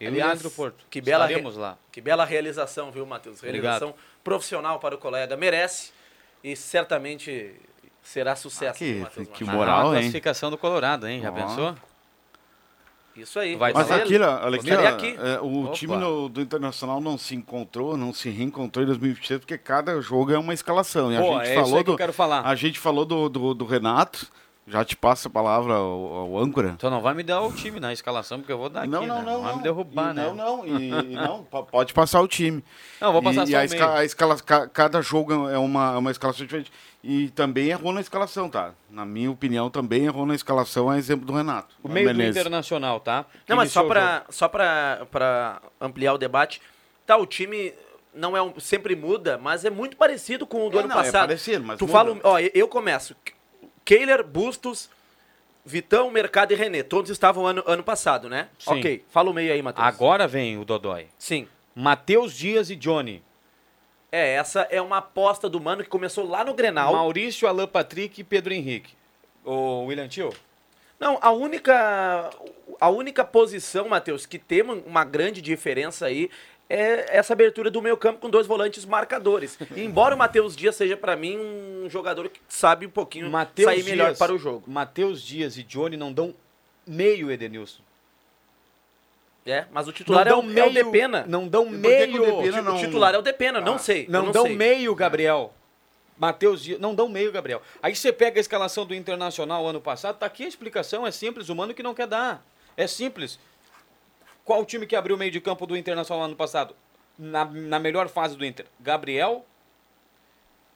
Eu
Aliás,
e Leandro Porto.
que bela re-
lá.
Que bela realização, viu, Matheus?
Obrigado.
Realização profissional para o colega. Merece e certamente será sucesso.
que-
Matheus
que
Marcos?
moral,
Ah, a
hein?
classificação do Colorado, hein? Já
Ó.
pensou?
Isso aí.
Vai
Mas aqui, ó, olha aqui, ó,
aqui.
é, o
Opa.
time no- do Internacional não se encontrou, não se reencontrou em 2023, porque cada jogo é uma escalação. E a
Pô,
gente
é isso
falou
aí que eu
do,
quero falar.
A gente falou do, do, do Renato, já te passo a palavra ao, ao âncora.
Então não vai me dar o time na escalação, porque eu vou dar aqui,
não, não,
né?
não,
vai
não.
me derrubar,
E
né?
Não, não, e, não, po- pode passar o time.
Não, vou passar
e,
só
e a, esca-
meio.
a escala, ca- cada jogo é uma, é uma escalação diferente. E também errou na escalação, tá? Na minha opinião, também errou na escalação, a exemplo do Renato.
O meio do
Menezes.
Internacional, tá? Que
Não, mas só
jogo.
para só pra, pra ampliar o debate. Tá, o time não é um, sempre muda, mas é muito parecido com o do
É,
ano
não, é
passado.
parecido, mas
tu
muda.
fala, ó, eu começo. Kehler, Bustos, Vitão, Mercado e René. Todos estavam ano, ano passado, né?
Sim.
Ok. Fala o meio aí, Matheus.
Agora vem o Dodói.
Sim.
Matheus Dias e Johnny.
É, essa é uma aposta do Mano que começou lá no Grenal.
Maurício, Alan Patrick e Pedro Henrique. O William Tio?
Não, a única, a única posição, Matheus, que tem uma grande diferença aí é essa abertura do meio campo com dois volantes marcadores. E embora o Matheus Dias seja, pra mim, um jogador que sabe um pouquinho
Matheus
sair melhor
Dias-
para o jogo.
Matheus Dias e Johnny não dão meio Edenilson.
É, mas o titular é o, é o Depena.
Não dão meio.
o Depena
O
não-
titular é o Depena, não
Ah,
sei.
Não,
não
dão
sei.
meio, Gabriel. Matheus Dias, não dão meio, Gabriel. Aí você pega a escalação do Internacional ano passado, tá aqui a explicação, é simples, o mano que não quer dar. É simples. Qual o time que abriu o meio de campo do Internacional ano passado? Na, na melhor fase do Inter? Gabriel.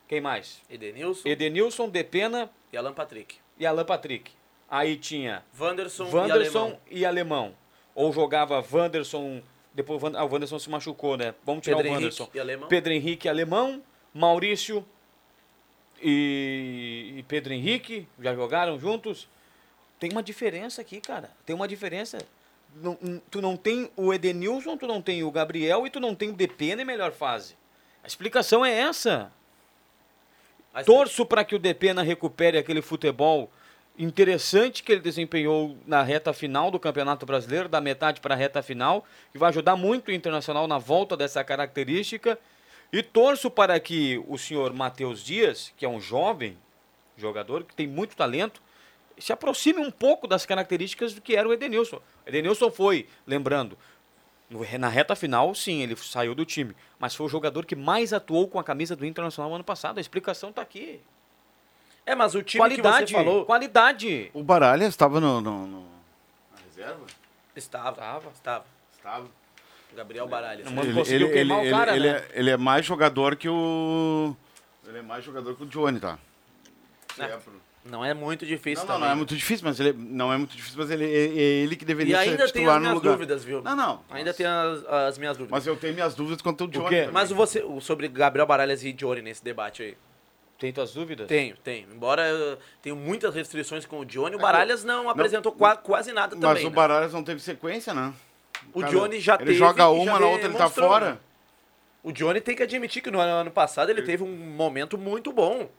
Quem mais?
Edenilson
Edenilson, Depena
e Alan Patrick.
e Alan Patrick. Aí tinha
Wanderson, e
Wanderson
Alemão.
e Alemão. Ou jogava Wanderson. Depois ah, o Wanderson se machucou, né? Vamos tirar
Pedro
o
Henrique
Wanderson.
e Alemão.
Pedro Henrique Alemão, Maurício e, e Pedro Henrique já jogaram juntos. Tem uma diferença aqui, cara. Tem uma diferença. Não- tu não tem o Edenilson, tu não tem o Gabriel e tu não tem o Depena em melhor fase. A explicação é essa.
Mas-
Torço para que o Depena recupere aquele futebol interessante que ele desempenhou na reta final do Campeonato Brasileiro, da metade para a reta final, que vai ajudar muito o Internacional na volta dessa característica. E torço para que o senhor Matheus Dias, que é um jovem jogador, que tem muito talento, se aproxime um pouco das características do que era o Edenilson. O Edenilson foi, lembrando, no- na reta final, sim, ele saiu do time, mas foi o jogador que mais atuou com a camisa do Internacional ano passado. A explicação está aqui.
É, mas o time
qualidade,
que você falou
qualidade.
O Baralha estava no, no- no- na reserva?
estava.
Estava.
Estava.
Estava.
Gabriel Baralhas.
Não Mano, conseguiu queimar o cara,
ele,
né?
é, ele é mais jogador que o. Ele é mais jogador que o Johnny, tá?
É.
É
Não é muito difícil
Não, não,
também.
não é muito difícil, mas ele não é muito difícil, mas ele é, é ele que deveria
E
ser
ainda tem
titular
as
no
minhas
lugar.
dúvidas, viu?
Não, não.
Ainda tem as, as minhas dúvidas.
Mas eu tenho minhas dúvidas quanto ao Johnny.
quê?
também.
Mas você, o- sobre Gabriel Baralhas e Johnny nesse debate aí?
Tem tuas dúvidas?
Tenho, tenho. Embora eu tenho muitas restrições com o Johnny, o Baralhas não, apresentou
não-
qua- quase nada
Mas
também.
o
né?
Baralhas não teve sequência, né?
O
Cara,
Johnny já
ele
teve
joga
e
uma, na outra ele tá fora.
né? O Johnny tem que admitir que no ano, ano passado ele teve um momento muito bom.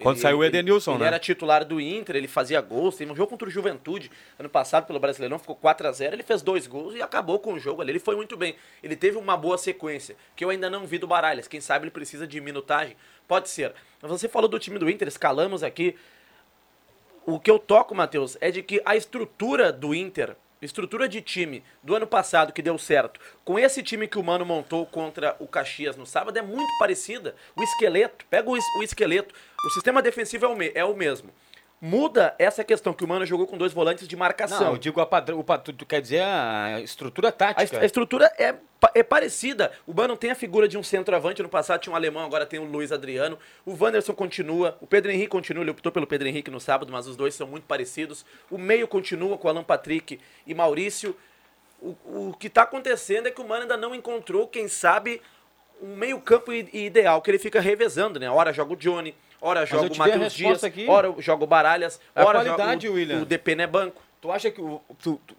Quando
Ele-
saiu o
ele-
Edenilson,
ele
né?
era titular do Inter, ele fazia gols. Teve um jogo contra o Juventude ano passado pelo Brasileirão, ficou 4 a 0 Ele fez dois gols e acabou com o jogo ali. Ele foi muito bem. Ele teve uma boa sequência, que eu ainda não vi do Baralhas. Quem sabe ele precisa de minutagem Pode ser. Mas Você falou do time do Inter, escalamos aqui. O que eu toco, Matheus, é de que a estrutura do Inter, estrutura de time do ano passado que deu certo, com esse time que o Mano montou contra o Caxias no sábado, é muito parecida. O esqueleto, pega o, es- o esqueleto. O sistema defensivo é o, me- é o mesmo. Muda essa questão que o Mano jogou com dois volantes de marcação.
Não, eu digo a padrão, o padrão, tu quer dizer a estrutura
A,
tática.
est- a estrutura é, é parecida. O Mano tem a figura de um centroavante. No passado tinha um alemão, agora tem o Luiz Adriano. O Wanderson continua. O Pedro Henrique continua. Ele optou pelo Pedro Henrique no sábado, mas os dois são muito parecidos. O meio continua com Alan Patrick e Maurício. O, o que está acontecendo é que o Mano ainda não encontrou, quem sabe, um meio-campo i- ideal, que ele fica revezando, né? Ora joga o Johnny, ora
eu
joga o Matheus Dias,
aqui.
ora joga o Baralhas,
É
ora
qualidade,
joga o,
William.
o DP é banco.
Tu acha que o, tu, tu-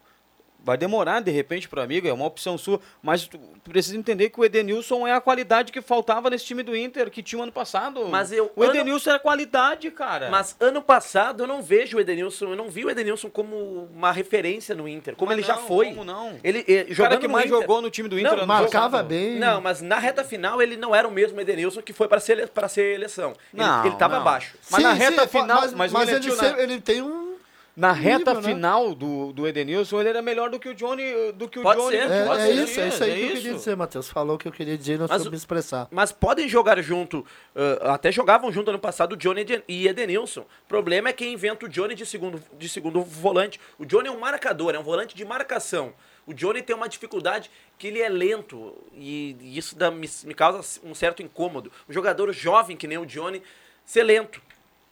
vai demorar de repente pro amigo, é uma opção sua, mas tu, precisa entender que o Edenilson é a qualidade que faltava nesse time do Inter, que tinha ano passado.
Mas eu-
o
ano-
Edenilson era qualidade, cara.
Mas ano passado eu não vejo o Edenilson, eu não vi o Edenilson como uma referência no Inter, como
Mas
ele já
não,
foi.
como não?
Ele eh,
o cara que mais
Inter-
jogou no time do Inter
Não,
ano
Marcava bem.
Não, mas na reta final ele não era o mesmo Edenilson que foi para ser para ser eleição. Ele-
Não,
ele estava
não.
abaixo.
Mas na
Sim,
reta
sim,
final,
mas,
mas, o
mas ele,
na,
ele tem um.
Na reta
nível, né?
final do, do Edenilson, ele era melhor do que o Johnny, do que o
Pode
Johnny.
ser,
É,
pode
é
ser,
isso, é isso aí
é
que eu queria
isso.
dizer, Matheus. Falou o que eu queria dizer e não
Mas
soube me expressar.
Mas podem jogar junto, ah, até jogavam junto ano passado o Johnny e Edenilson. O problema é quem inventa o Johnny de segundo, de segundo volante. O Johnny é um marcador, é um volante de marcação. O Johnny tem uma dificuldade que ele é lento e, e isso dá- me, me causa um certo incômodo. Um jogador jovem que nem o Johnny ser lento.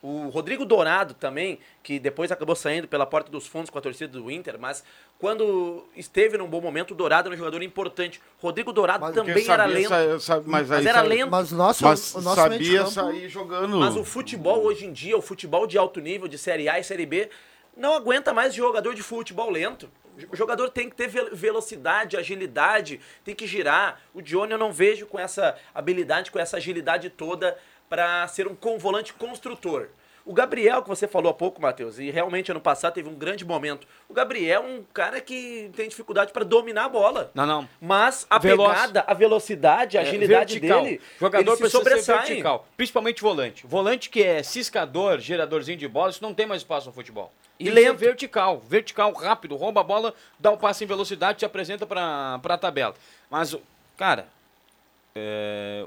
O Rodrigo Dourado também, que depois acabou saindo pela porta dos fundos com a torcida do Inter, mas quando esteve num bom momento, o Dourado era um jogador importante. Rodrigo Dourado
Mas
também
Porque
era
sabia
lento.
sa- sa- mas,
Mas era
sa-
lento.
Mas o nosso,
Mas
o nosso
sabia sair jogando.
Mas o futebol hoje em dia, o futebol de alto nível, de Série A e Série B, não aguenta mais jogador de futebol lento. O jogador tem que ter ve- velocidade, agilidade, tem que girar. O Johnny eu não vejo com essa habilidade, com essa agilidade toda para ser um com- volante construtor. O Gabriel, que você falou há pouco, Matheus, e realmente ano passado teve um grande momento. O Gabriel é um cara que tem dificuldade para dominar a bola.
Não, não.
Mas a
Veloz.
pegada, a velocidade, a
É,
agilidade
vertical.
dele,
jogador
ele se
precisa
sobressai.
ser vertical, principalmente volante. Volante que é ciscador, geradorzinho de bola, isso não tem mais espaço no futebol.
E
ser
lento.
vertical, vertical, rápido, rouba a bola, dá o passe em velocidade, te apresenta pra, pra tabela. Mas, cara, é,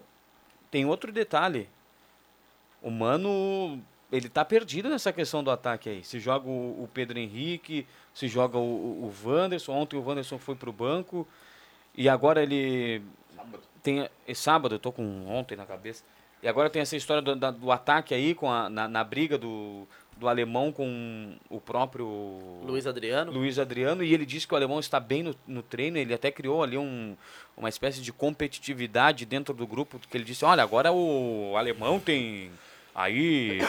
tem outro detalhe. O Mano, ele tá perdido nessa questão do ataque aí. Se joga o, o Pedro Henrique, se joga o, o, Wanderson. Ontem o Wanderson foi pro banco. E agora ele tem é sábado, eu tô com ontem na cabeça. E agora tem essa história do, da- do ataque aí com a, na, na briga do, do alemão com o próprio
Luiz Adriano.
Luiz Adriano e ele disse que o alemão está bem no, no treino. Ele até criou ali um, uma espécie de competitividade dentro do grupo que ele disse: olha, agora o alemão tem aí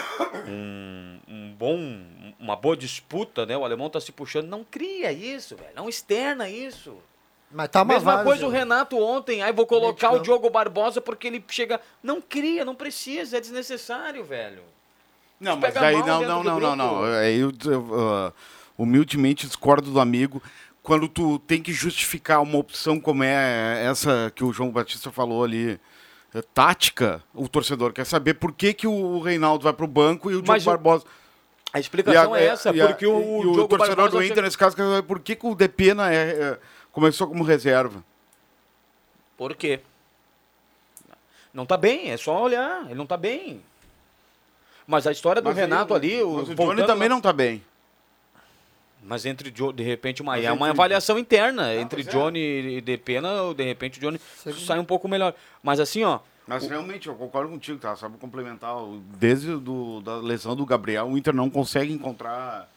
um, um bom, uma boa disputa, né? O alemão está se puxando. Não cria isso, velho. Não externa isso.
Mas tá uma
Mesma
várzea.
coisa o Renato ontem, aí vou colocar o Diogo Barbosa porque ele chega. Não cria, não precisa, é desnecessário, velho.
Não, mas aí não, não, não, não, não. eu, eu, ah, humildemente discordo do amigo. Quando tu tem que justificar uma opção como é essa que o João Batista falou ali, tática, o torcedor quer saber por que, que o Reinaldo vai pro banco e o Diogo
o-
Barbosa.
A explicação é essa,
a-
porque o,
o torcedor
Barbosa
do Inter,
chega-
nesse caso, quer saber por que, que o Depena é, é, começou como reserva.
Por quê?
Não tá bem, é só olhar, ele não tá bem. Mas a história do
Mas
Renato
o-
ali, o,
o Johnny também
lá-
não tá bem.
Mas entre de repente uma
Mas
é uma
entre-
avaliação interna entre
pois é.
Johnny e Depena, de repente o Johnny
Segundo.
sai um pouco melhor. Mas assim, ó,
Mas realmente, eu concordo contigo, tá? Sabe complementar. o- Desde do, da lesão do Gabriel, o Inter não consegue encontrar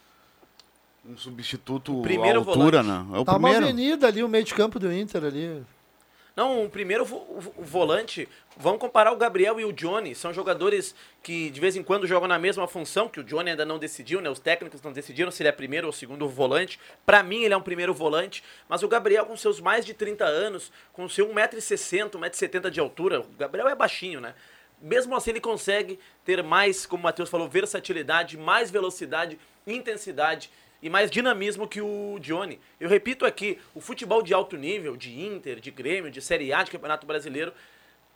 um substituto
primeiro
à altura,
volante.
né? É o
Tá uma
primeiro.
avenida ali, o meio de campo do Inter ali.
Não, o primeiro vo- o volante, vamos comparar o Gabriel e o Johnny, são jogadores que de vez em quando jogam na mesma função, que o Johnny ainda não decidiu, né? Os técnicos não decidiram se ele é primeiro ou segundo volante. Pra mim ele é um primeiro volante, mas o Gabriel com seus mais de 30 anos, com seu 1,60m, 1,70m de altura, o Gabriel é baixinho, né? Mesmo assim ele consegue ter mais, como o Matheus falou, versatilidade, mais velocidade, intensidade e mais dinamismo que o Johnny. Eu repito aqui, o futebol de alto nível, de Inter, de Grêmio, de Série A, de Campeonato Brasileiro,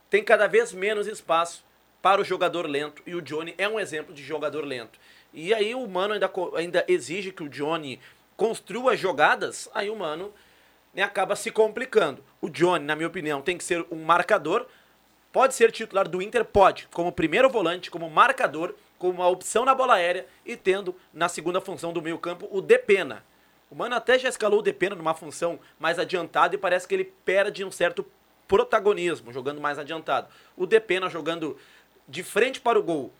tem cada vez menos espaço para o jogador lento e o Johnny é um exemplo de jogador lento. E aí o Mano ainda, ainda exige que o Johnny construa jogadas, aí o Mano né, acaba se complicando. O Johnny, na minha opinião, tem que ser um marcador. Pode ser titular do Inter? Pode. Como primeiro volante, como marcador, como uma opção na bola aérea e tendo na segunda função do meio campo o Depena. O Mano até já escalou o Depena numa função mais adiantada e parece que ele perde um certo protagonismo jogando mais adiantado. O Depena jogando de frente para o gol,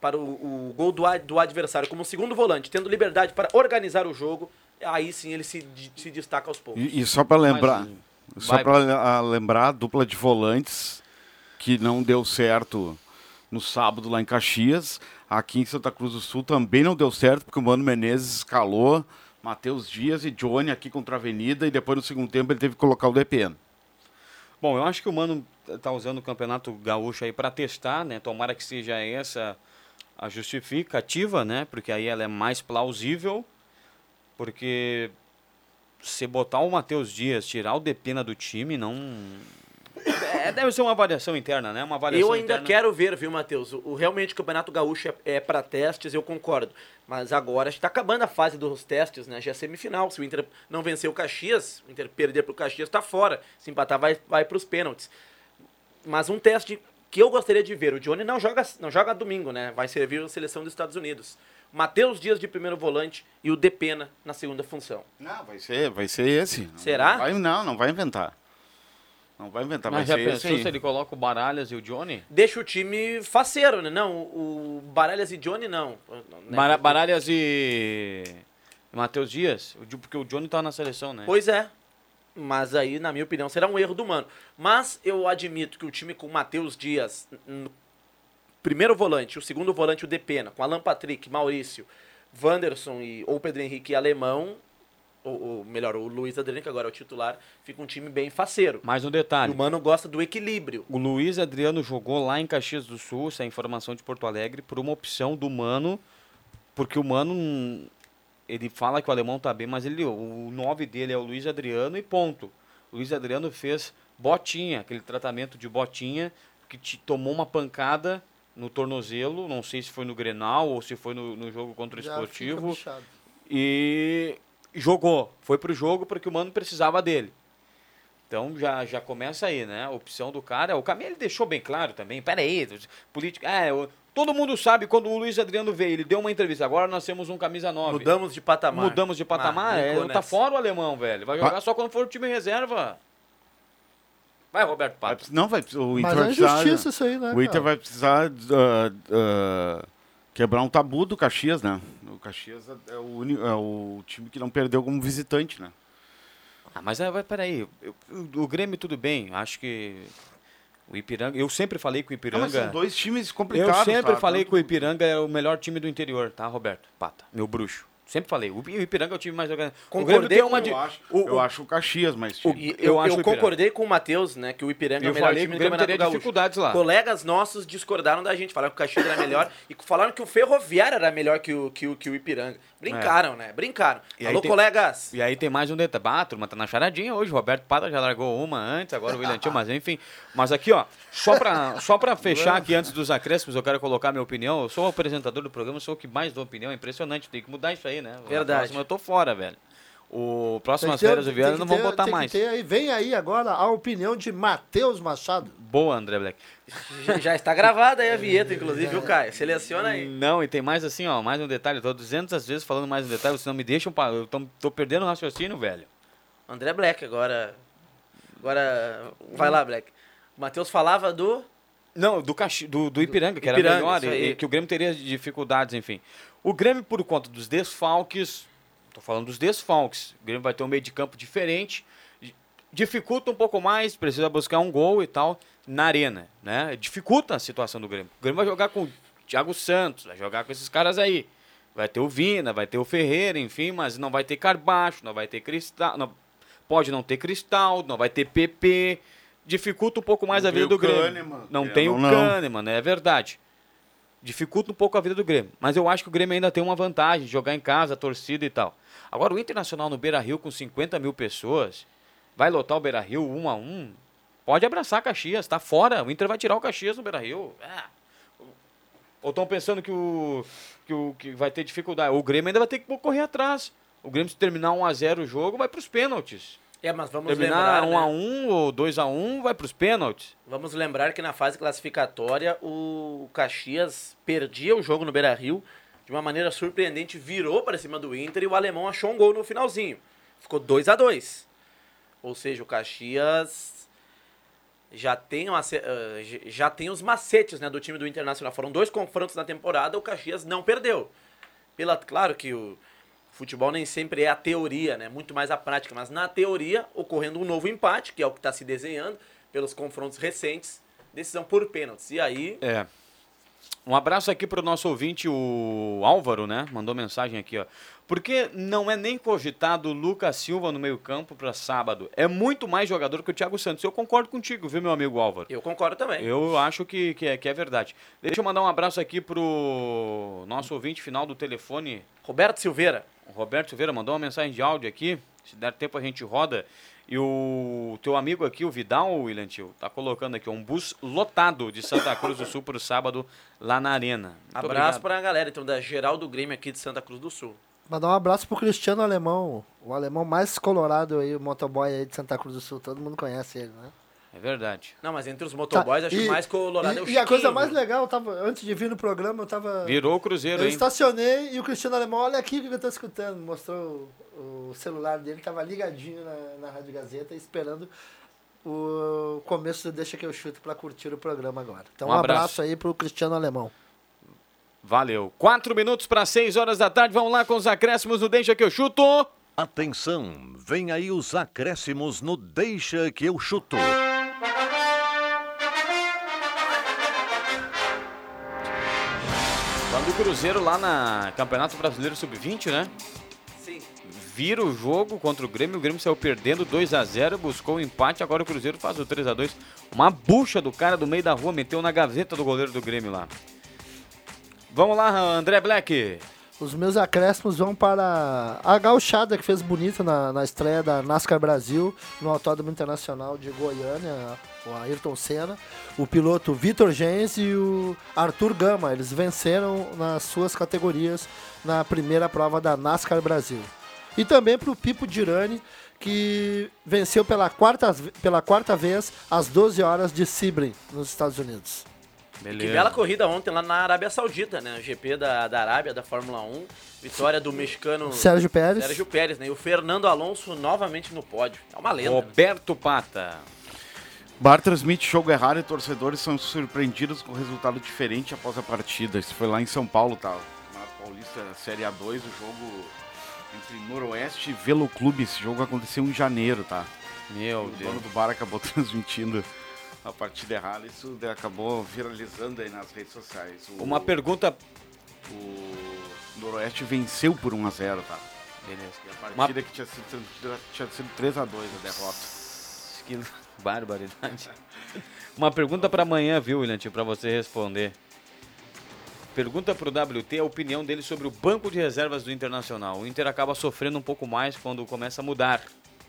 para o, o gol do, a- do adversário como segundo volante, tendo liberdade para organizar o jogo, aí sim ele se, se destaca aos poucos.
E, e só para lembrar,
Mas,
só para lembrar a dupla de volantes que não deu certo no sábado lá em Caxias, aqui em Santa Cruz do Sul também não deu certo porque o Mano Menezes escalou Matheus Dias e Johnny aqui contra a Avenida e depois no segundo tempo ele teve que colocar o DPN.
Bom, eu acho que o Mano tá usando o Campeonato Gaúcho aí para testar, né? Tomara que seja essa a justificativa, né? Porque aí ela é mais plausível. Porque se botar o Matheus Dias, tirar o Depena do time, não. É, deve ser uma avaliação interna, né? Uma avaliação
Eu ainda
interna.
quero ver, viu, Matheus? O, o- realmente o Campeonato Gaúcho é, é para testes, eu concordo. Mas agora está acabando a fase dos testes, né? Já é semifinal. Se o Inter não vencer o Caxias, o Inter perder pro Caxias, está fora. Se empatar, vai, vai para os pênaltis. Mas um teste que eu gostaria de ver. O Johnny não joga, não joga domingo, né? Vai servir a seleção dos Estados Unidos. Matheus Dias de primeiro volante e o Depena na segunda função.
Não, vai ser, vai ser esse.
Será?
Não, vai, não, não vai inventar. Não vai inventar,
Mas
vai
já
ser
pensou
aí.
se ele coloca o Baralhas e o Johnny?
Deixa o time faceiro, né? Não, o Baralhas e Johnny não. Né?
Bara- Baralhas e. Matheus Dias? O Di- Porque o Johnny tá na seleção, né?
Pois é. Mas aí, na minha opinião, será um erro do Mano. Mas eu admito que o time com o Matheus Dias, no primeiro volante, o segundo volante, o Depena, com Alan Patrick, Maurício, Wanderson e, ou Pedro Henrique e Alemão, ou, ou melhor, o Luiz Adriano, que agora é o titular, fica um time bem faceiro.
Mais um
E
detalhe.
o Mano gosta do equilíbrio.
O Luiz Adriano jogou lá em Caxias do Sul, essa é a informação de Porto Alegre, por uma opção do Mano, porque o Mano, ele fala que o alemão tá bem, mas ele, o 9 dele é o Luiz Adriano e ponto. O Luiz Adriano fez botinha, aquele tratamento de botinha, que te tomou uma pancada no tornozelo, não sei se foi no Grenal ou se foi no, no jogo contra o
Já
Esportivo, e jogou. Foi pro jogo porque o Mano precisava dele. Então já, já começa aí, né? A opção do cara. O Caminho ele deixou bem claro também. Pera aí, política. É, o- todo mundo sabe quando o Luiz Adriano veio, ele deu uma entrevista. Agora nós temos um camisa 9.
Mudamos de patamar.
Mudamos de patamar.
Ah,
é, não tá fora o alemão, velho. Vai jogar só quando for o time reserva. Vai, Roberto Pato.
não, vai, o Inter
Mas
vai
é
precisar,
injustiça isso aí, né?
O Inter
cara?
vai precisar ah, ah, quebrar um tabu do Caxias, né? O Caxias é o, uni- é o time que não perdeu como visitante, né?
Ah, mas é, vai, peraí. Eu- o, o Grêmio tudo bem. Acho que o Ipiranga. Eu sempre falei que o Ipiranga.
mas são dois times
Eu
complicados.
sempre
tá?
falei
Tanto-
que o Ipiranga é o melhor time do interior, tá, Roberto? Pata, meu bruxo. Sempre falei. O Pi- o Ipiranga é o time mais organizado. O
Concordei
Grêmio tem
com-
uma de...
Eu acho,
o-
eu
o-
acho o Caxias mais
o-
time.
Eu
eu,
acho
eu concordei com o Matheus, né, que o Ipiranga é
Eu
o melhor
falei
time do
o Grêmio
Campeonato
teria
Gaúcho.
dificuldades lá.
Colegas nossos discordaram da gente, falaram que o Caxias era melhor e falaram que o Ferroviário era melhor que o, que o, que o Ipiranga. Brincaram, né? Brincaram.
É. E
Alô,
tem-
colegas!
E aí tem mais um detalhe. Ah, a turma tá na charadinha hoje. O Roberto Pata já largou uma antes, agora o William Tio, mas enfim. Mas aqui, ó, só pra, só pra fechar aqui antes dos acréscimos, eu quero colocar minha opinião. Eu sou o apresentador do programa, sou o que mais dou opinião. É impressionante, tem que mudar isso aí, né?
Verdade.
próxima eu tô fora, velho. O próximas
que ter-
férias do Viana
que
não vão botar
tem que
mais.
ter aí. Vem aí agora a opinião de Matheus Machado.
Boa, André Black.
Já- Já está gravada aí a vinheta, inclusive, viu, Caio? Seleciona aí.
Não, e tem mais assim, ó, mais um detalhe. Eu tô 200 vezes falando mais um detalhe, vocês não me deixam. pa- Eu tô, tô perdendo o raciocínio, velho.
André Black agora. Agora. Vai lá, Black. O Matheus falava do.
Não, do, Caxi, do, do Ipiranga, que era
Ipiranga,
melhor,
isso
e, que o Grêmio teria dificuldades, enfim. O Grêmio, por conta dos desfalques, tô falando dos desfalques, o Grêmio vai ter um meio de campo diferente, di- dificulta um pouco mais, precisa buscar um gol e tal na arena, né? Dificulta a situação do Grêmio. O Grêmio vai jogar com o Thiago Santos, vai jogar com esses caras aí. Vai ter o Vina, vai ter o Ferreira, enfim, mas não vai ter Carbacho, não vai ter Cristal, não- pode não ter Cristal, não vai ter PP. Dificulta um pouco mais
Não
a vida do
o
Grêmio.
Kahneman,
não tem o
não.
Kahneman, né? É verdade. Dificulta um pouco a vida do Grêmio. Mas eu acho que o Grêmio ainda tem uma vantagem, jogar em casa, a torcida e tal. Agora, o Internacional no Beira-Rio com 50 mil pessoas, vai lotar o Beira-Rio um a um? Pode abraçar Caxias, tá fora. O Inter vai tirar o Caxias no Beira-Rio. É. Ou estão pensando que o, que o que vai ter dificuldade? O Grêmio ainda vai ter que correr atrás. O Grêmio, se terminar 1x0 o jogo, vai para os pênaltis.
É, mas vamos
Terminar
lembrar,
1x1
né?
ou 2x1, vai para os pênaltis.
Vamos lembrar que na fase classificatória o Caxias perdia o jogo no Beira-Rio de uma maneira surpreendente, virou para cima do Inter e o alemão achou um gol no finalzinho. Ficou 2 a 2 Ou seja, o Caxias já tem, uma, eh, já tem os macetes né, do time do Internacional. Foram dois confrontos na temporada, o Caxias não perdeu. Pela, claro que o futebol nem sempre é a teoria, né? Muito mais a prática. Mas na teoria, ocorrendo um novo empate, que é o que está se desenhando pelos confrontos recentes, decisão por pênaltis. E aí,
É. Um abraço aqui pro nosso ouvinte, o Álvaro, né? Mandou mensagem aqui, ó. Por que não é nem cogitado o Lucas Silva no meio-campo para sábado? É muito mais jogador que o Thiago Santos. Eu concordo contigo, viu, meu amigo Álvaro?
eu concordo também.
Eu acho que, que, é, que é verdade. Deixa eu mandar um abraço aqui pro nosso ouvinte final do telefone,
Roberto Silveira.
o Roberto Silveira, mandou uma mensagem de áudio aqui. Se der tempo a gente roda. E o teu amigo aqui, o Vidal, William Tio, tá colocando aqui um bus lotado de Santa Cruz do Sul pro sábado lá na Arena. Muito
Abraço
obrigado.
para a galera, então, da geral do Grêmio aqui de Santa Cruz do Sul.
Mandar um abraço pro Cristiano Alemão, o alemão mais colorado aí, o motoboy aí de Santa Cruz do Sul. Todo mundo conhece ele, né?
É verdade.
Não, mas entre os motoboys,
Tá,
acho
e-
que o mais colorado
e,
é o
E a coisa
Chiquinho,
mais
viu?
legal, eu tava, antes de vir no programa, eu tava.
Virou o Cruzeiro,
Eu
hein?
estacionei e o Cristiano Alemão, olha aqui o que eu tô escutando. Mostrou o, o celular dele, tava ligadinho na, na Rádio Gazeta, esperando o começo do Deixa que eu chuto pra curtir o programa agora. Então
Um
um,
abraço.
abraço. aí pro Cristiano Alemão.
Valeu. Quatro minutos para seis horas da tarde. Vamos lá com os acréscimos do Deixa que eu chuto.
Atenção, vem aí os acréscimos no Deixa que eu chuto.
Cruzeiro lá na Campeonato Brasileiro Sub-20, né?
Sim.
Vira o jogo contra o Grêmio. O Grêmio saiu perdendo 2 a 0 buscou o empate. Agora o Cruzeiro faz o 3 a 2 Uma bucha do cara do meio da rua, meteu na gaveta do goleiro do Grêmio lá. Vamos lá, André Black.
Os meus acréscimos vão para a gauchada que fez bonito na, na estreia da NASCAR Brasil no Autódromo Internacional de Goiânia, o Ayrton Senna, o piloto Vitor Gens e o Arthur Gama. Eles venceram nas suas categorias na primeira prova da NASCAR Brasil. E também para o Pipo Dirani, que venceu pela quarta, pela quarta vez às 12 horas de Sebring, nos Estados Unidos.
Que bela corrida ontem lá na Arábia Saudita, né? O GP da, da Arábia, da Fórmula 1. Vitória do mexicano
Sérgio Pérez.
Sérgio Pérez, né? E o Fernando Alonso novamente no pódio. É uma lenda. né?
Roberto Pata.
Bar transmite jogo errado e torcedores são surpreendidos com resultado diferente após a partida. Isso foi lá em São Paulo, tá? Na Paulista Série A2, o jogo entre Noroeste e Velo Clube. Esse jogo aconteceu em janeiro, tá?
Meu
o
Deus.
dono do bar acabou transmitindo a partida errada. Isso acabou viralizando aí nas redes sociais. O,
Uma pergunta.
O Noroeste venceu por 1 a 0 tá?
Beleza.
E a partida que tinha sido, tinha sido 3 a 2 a derrota.
Que barbaridade. Uma pergunta para amanhã, viu, William, para você responder. Pergunta para o WT a opinião dele sobre o banco de reservas do Internacional. O Inter acaba sofrendo um pouco mais quando começa a mudar.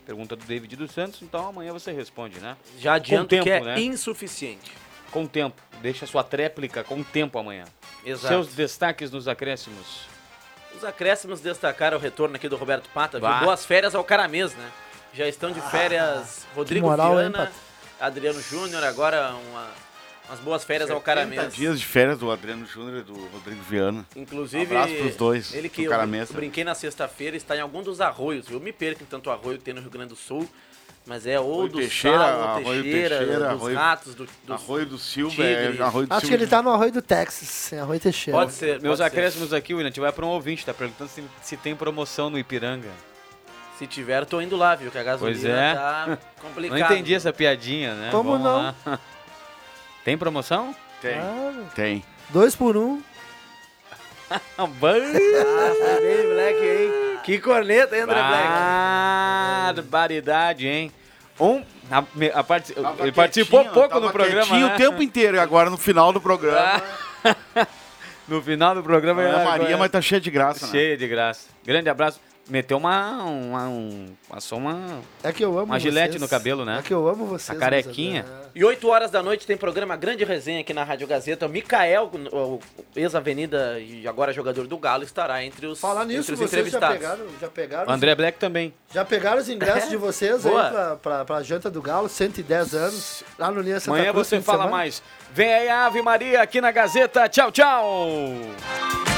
Pergunta do David dos Santos, então amanhã você responde, né?
Já adianto
tempo,
que é
né?
insuficiente.
Com tempo. Deixa sua tréplica com tempo amanhã.
Exato.
Seus destaques nos acréscimos.
Os acréscimos destacaram o retorno aqui do Roberto Pata. Viu?
Vá.
Boas férias ao Caramês, né? Já estão de férias Rodrigo
moral, hein,
Viana,
Pata?
Adriano Júnior, agora uma, umas boas férias ao
70
Caramês.
dias de férias do Adriano Júnior e do Rodrigo Viana.
Inclusive,
Abraço pros dois,
ele que
do
eu,
Caramês.
eu brinquei na sexta-feira, está em algum dos arroios. Eu me perco em tanto arroio que tem no Rio Grande do Sul, mas é ou
Arroio
do
Teixeira,
Sal, ou
Arroio
Teixeira,
Teixeira,
dos
Arroio-
ratos, do, dos
Arroio do Silva, é Arroio do
Acho que
Silva.
ele tá no Arroio do Texas, sem Arroio Teixeira.
Pode ser,
Meus
pode ser.
acréscimos aqui, William, a gente vai para um ouvinte, tá perguntando se, se tem promoção no Ipiranga.
Se tiver, tô indo lá, viu? Que a gasolina
Pois é.
tá complicado.
Não entendi essa piadinha, né?
Como
Vamos
não?
lá. Tem promoção?
Tem,
Ah,
tem.
dois por um.
Bem, Black, hein? Que corneta, hein, André Black?
Barbaridade, hein? Um, a, a
Tava
ele participou pouco no programa, né?
o tempo inteiro, e agora no final do programa.
No final do programa...
Ana
agora-
Maria, mas tá cheia de graça, né?
Cheia de graça. Grande abraço. Meteu uma. uma um, passou uma.
É que eu amo
Uma gilete
vocês.
no cabelo, né?
É que eu amo vocês.
A carequinha.
é,
E 8 horas da noite tem programa Grande Resenha aqui na Rádio Gazeta. O Mikael, o ex-avenida e agora jogador do Galo, estará entre os,
Falar nisso,
entre os
vocês já
entrevistados.
pegaram, já pegaram,
O André Black também.
já pegaram os ingressos de vocês
Boa.
aí pra, pra, pra janta do Galo, 110 anos, lá no Linha Santa
Amanhã
Cruz,
você fala
semana.
mais. Vem aí a Ave Maria aqui na Gazeta. Tchau, tchau.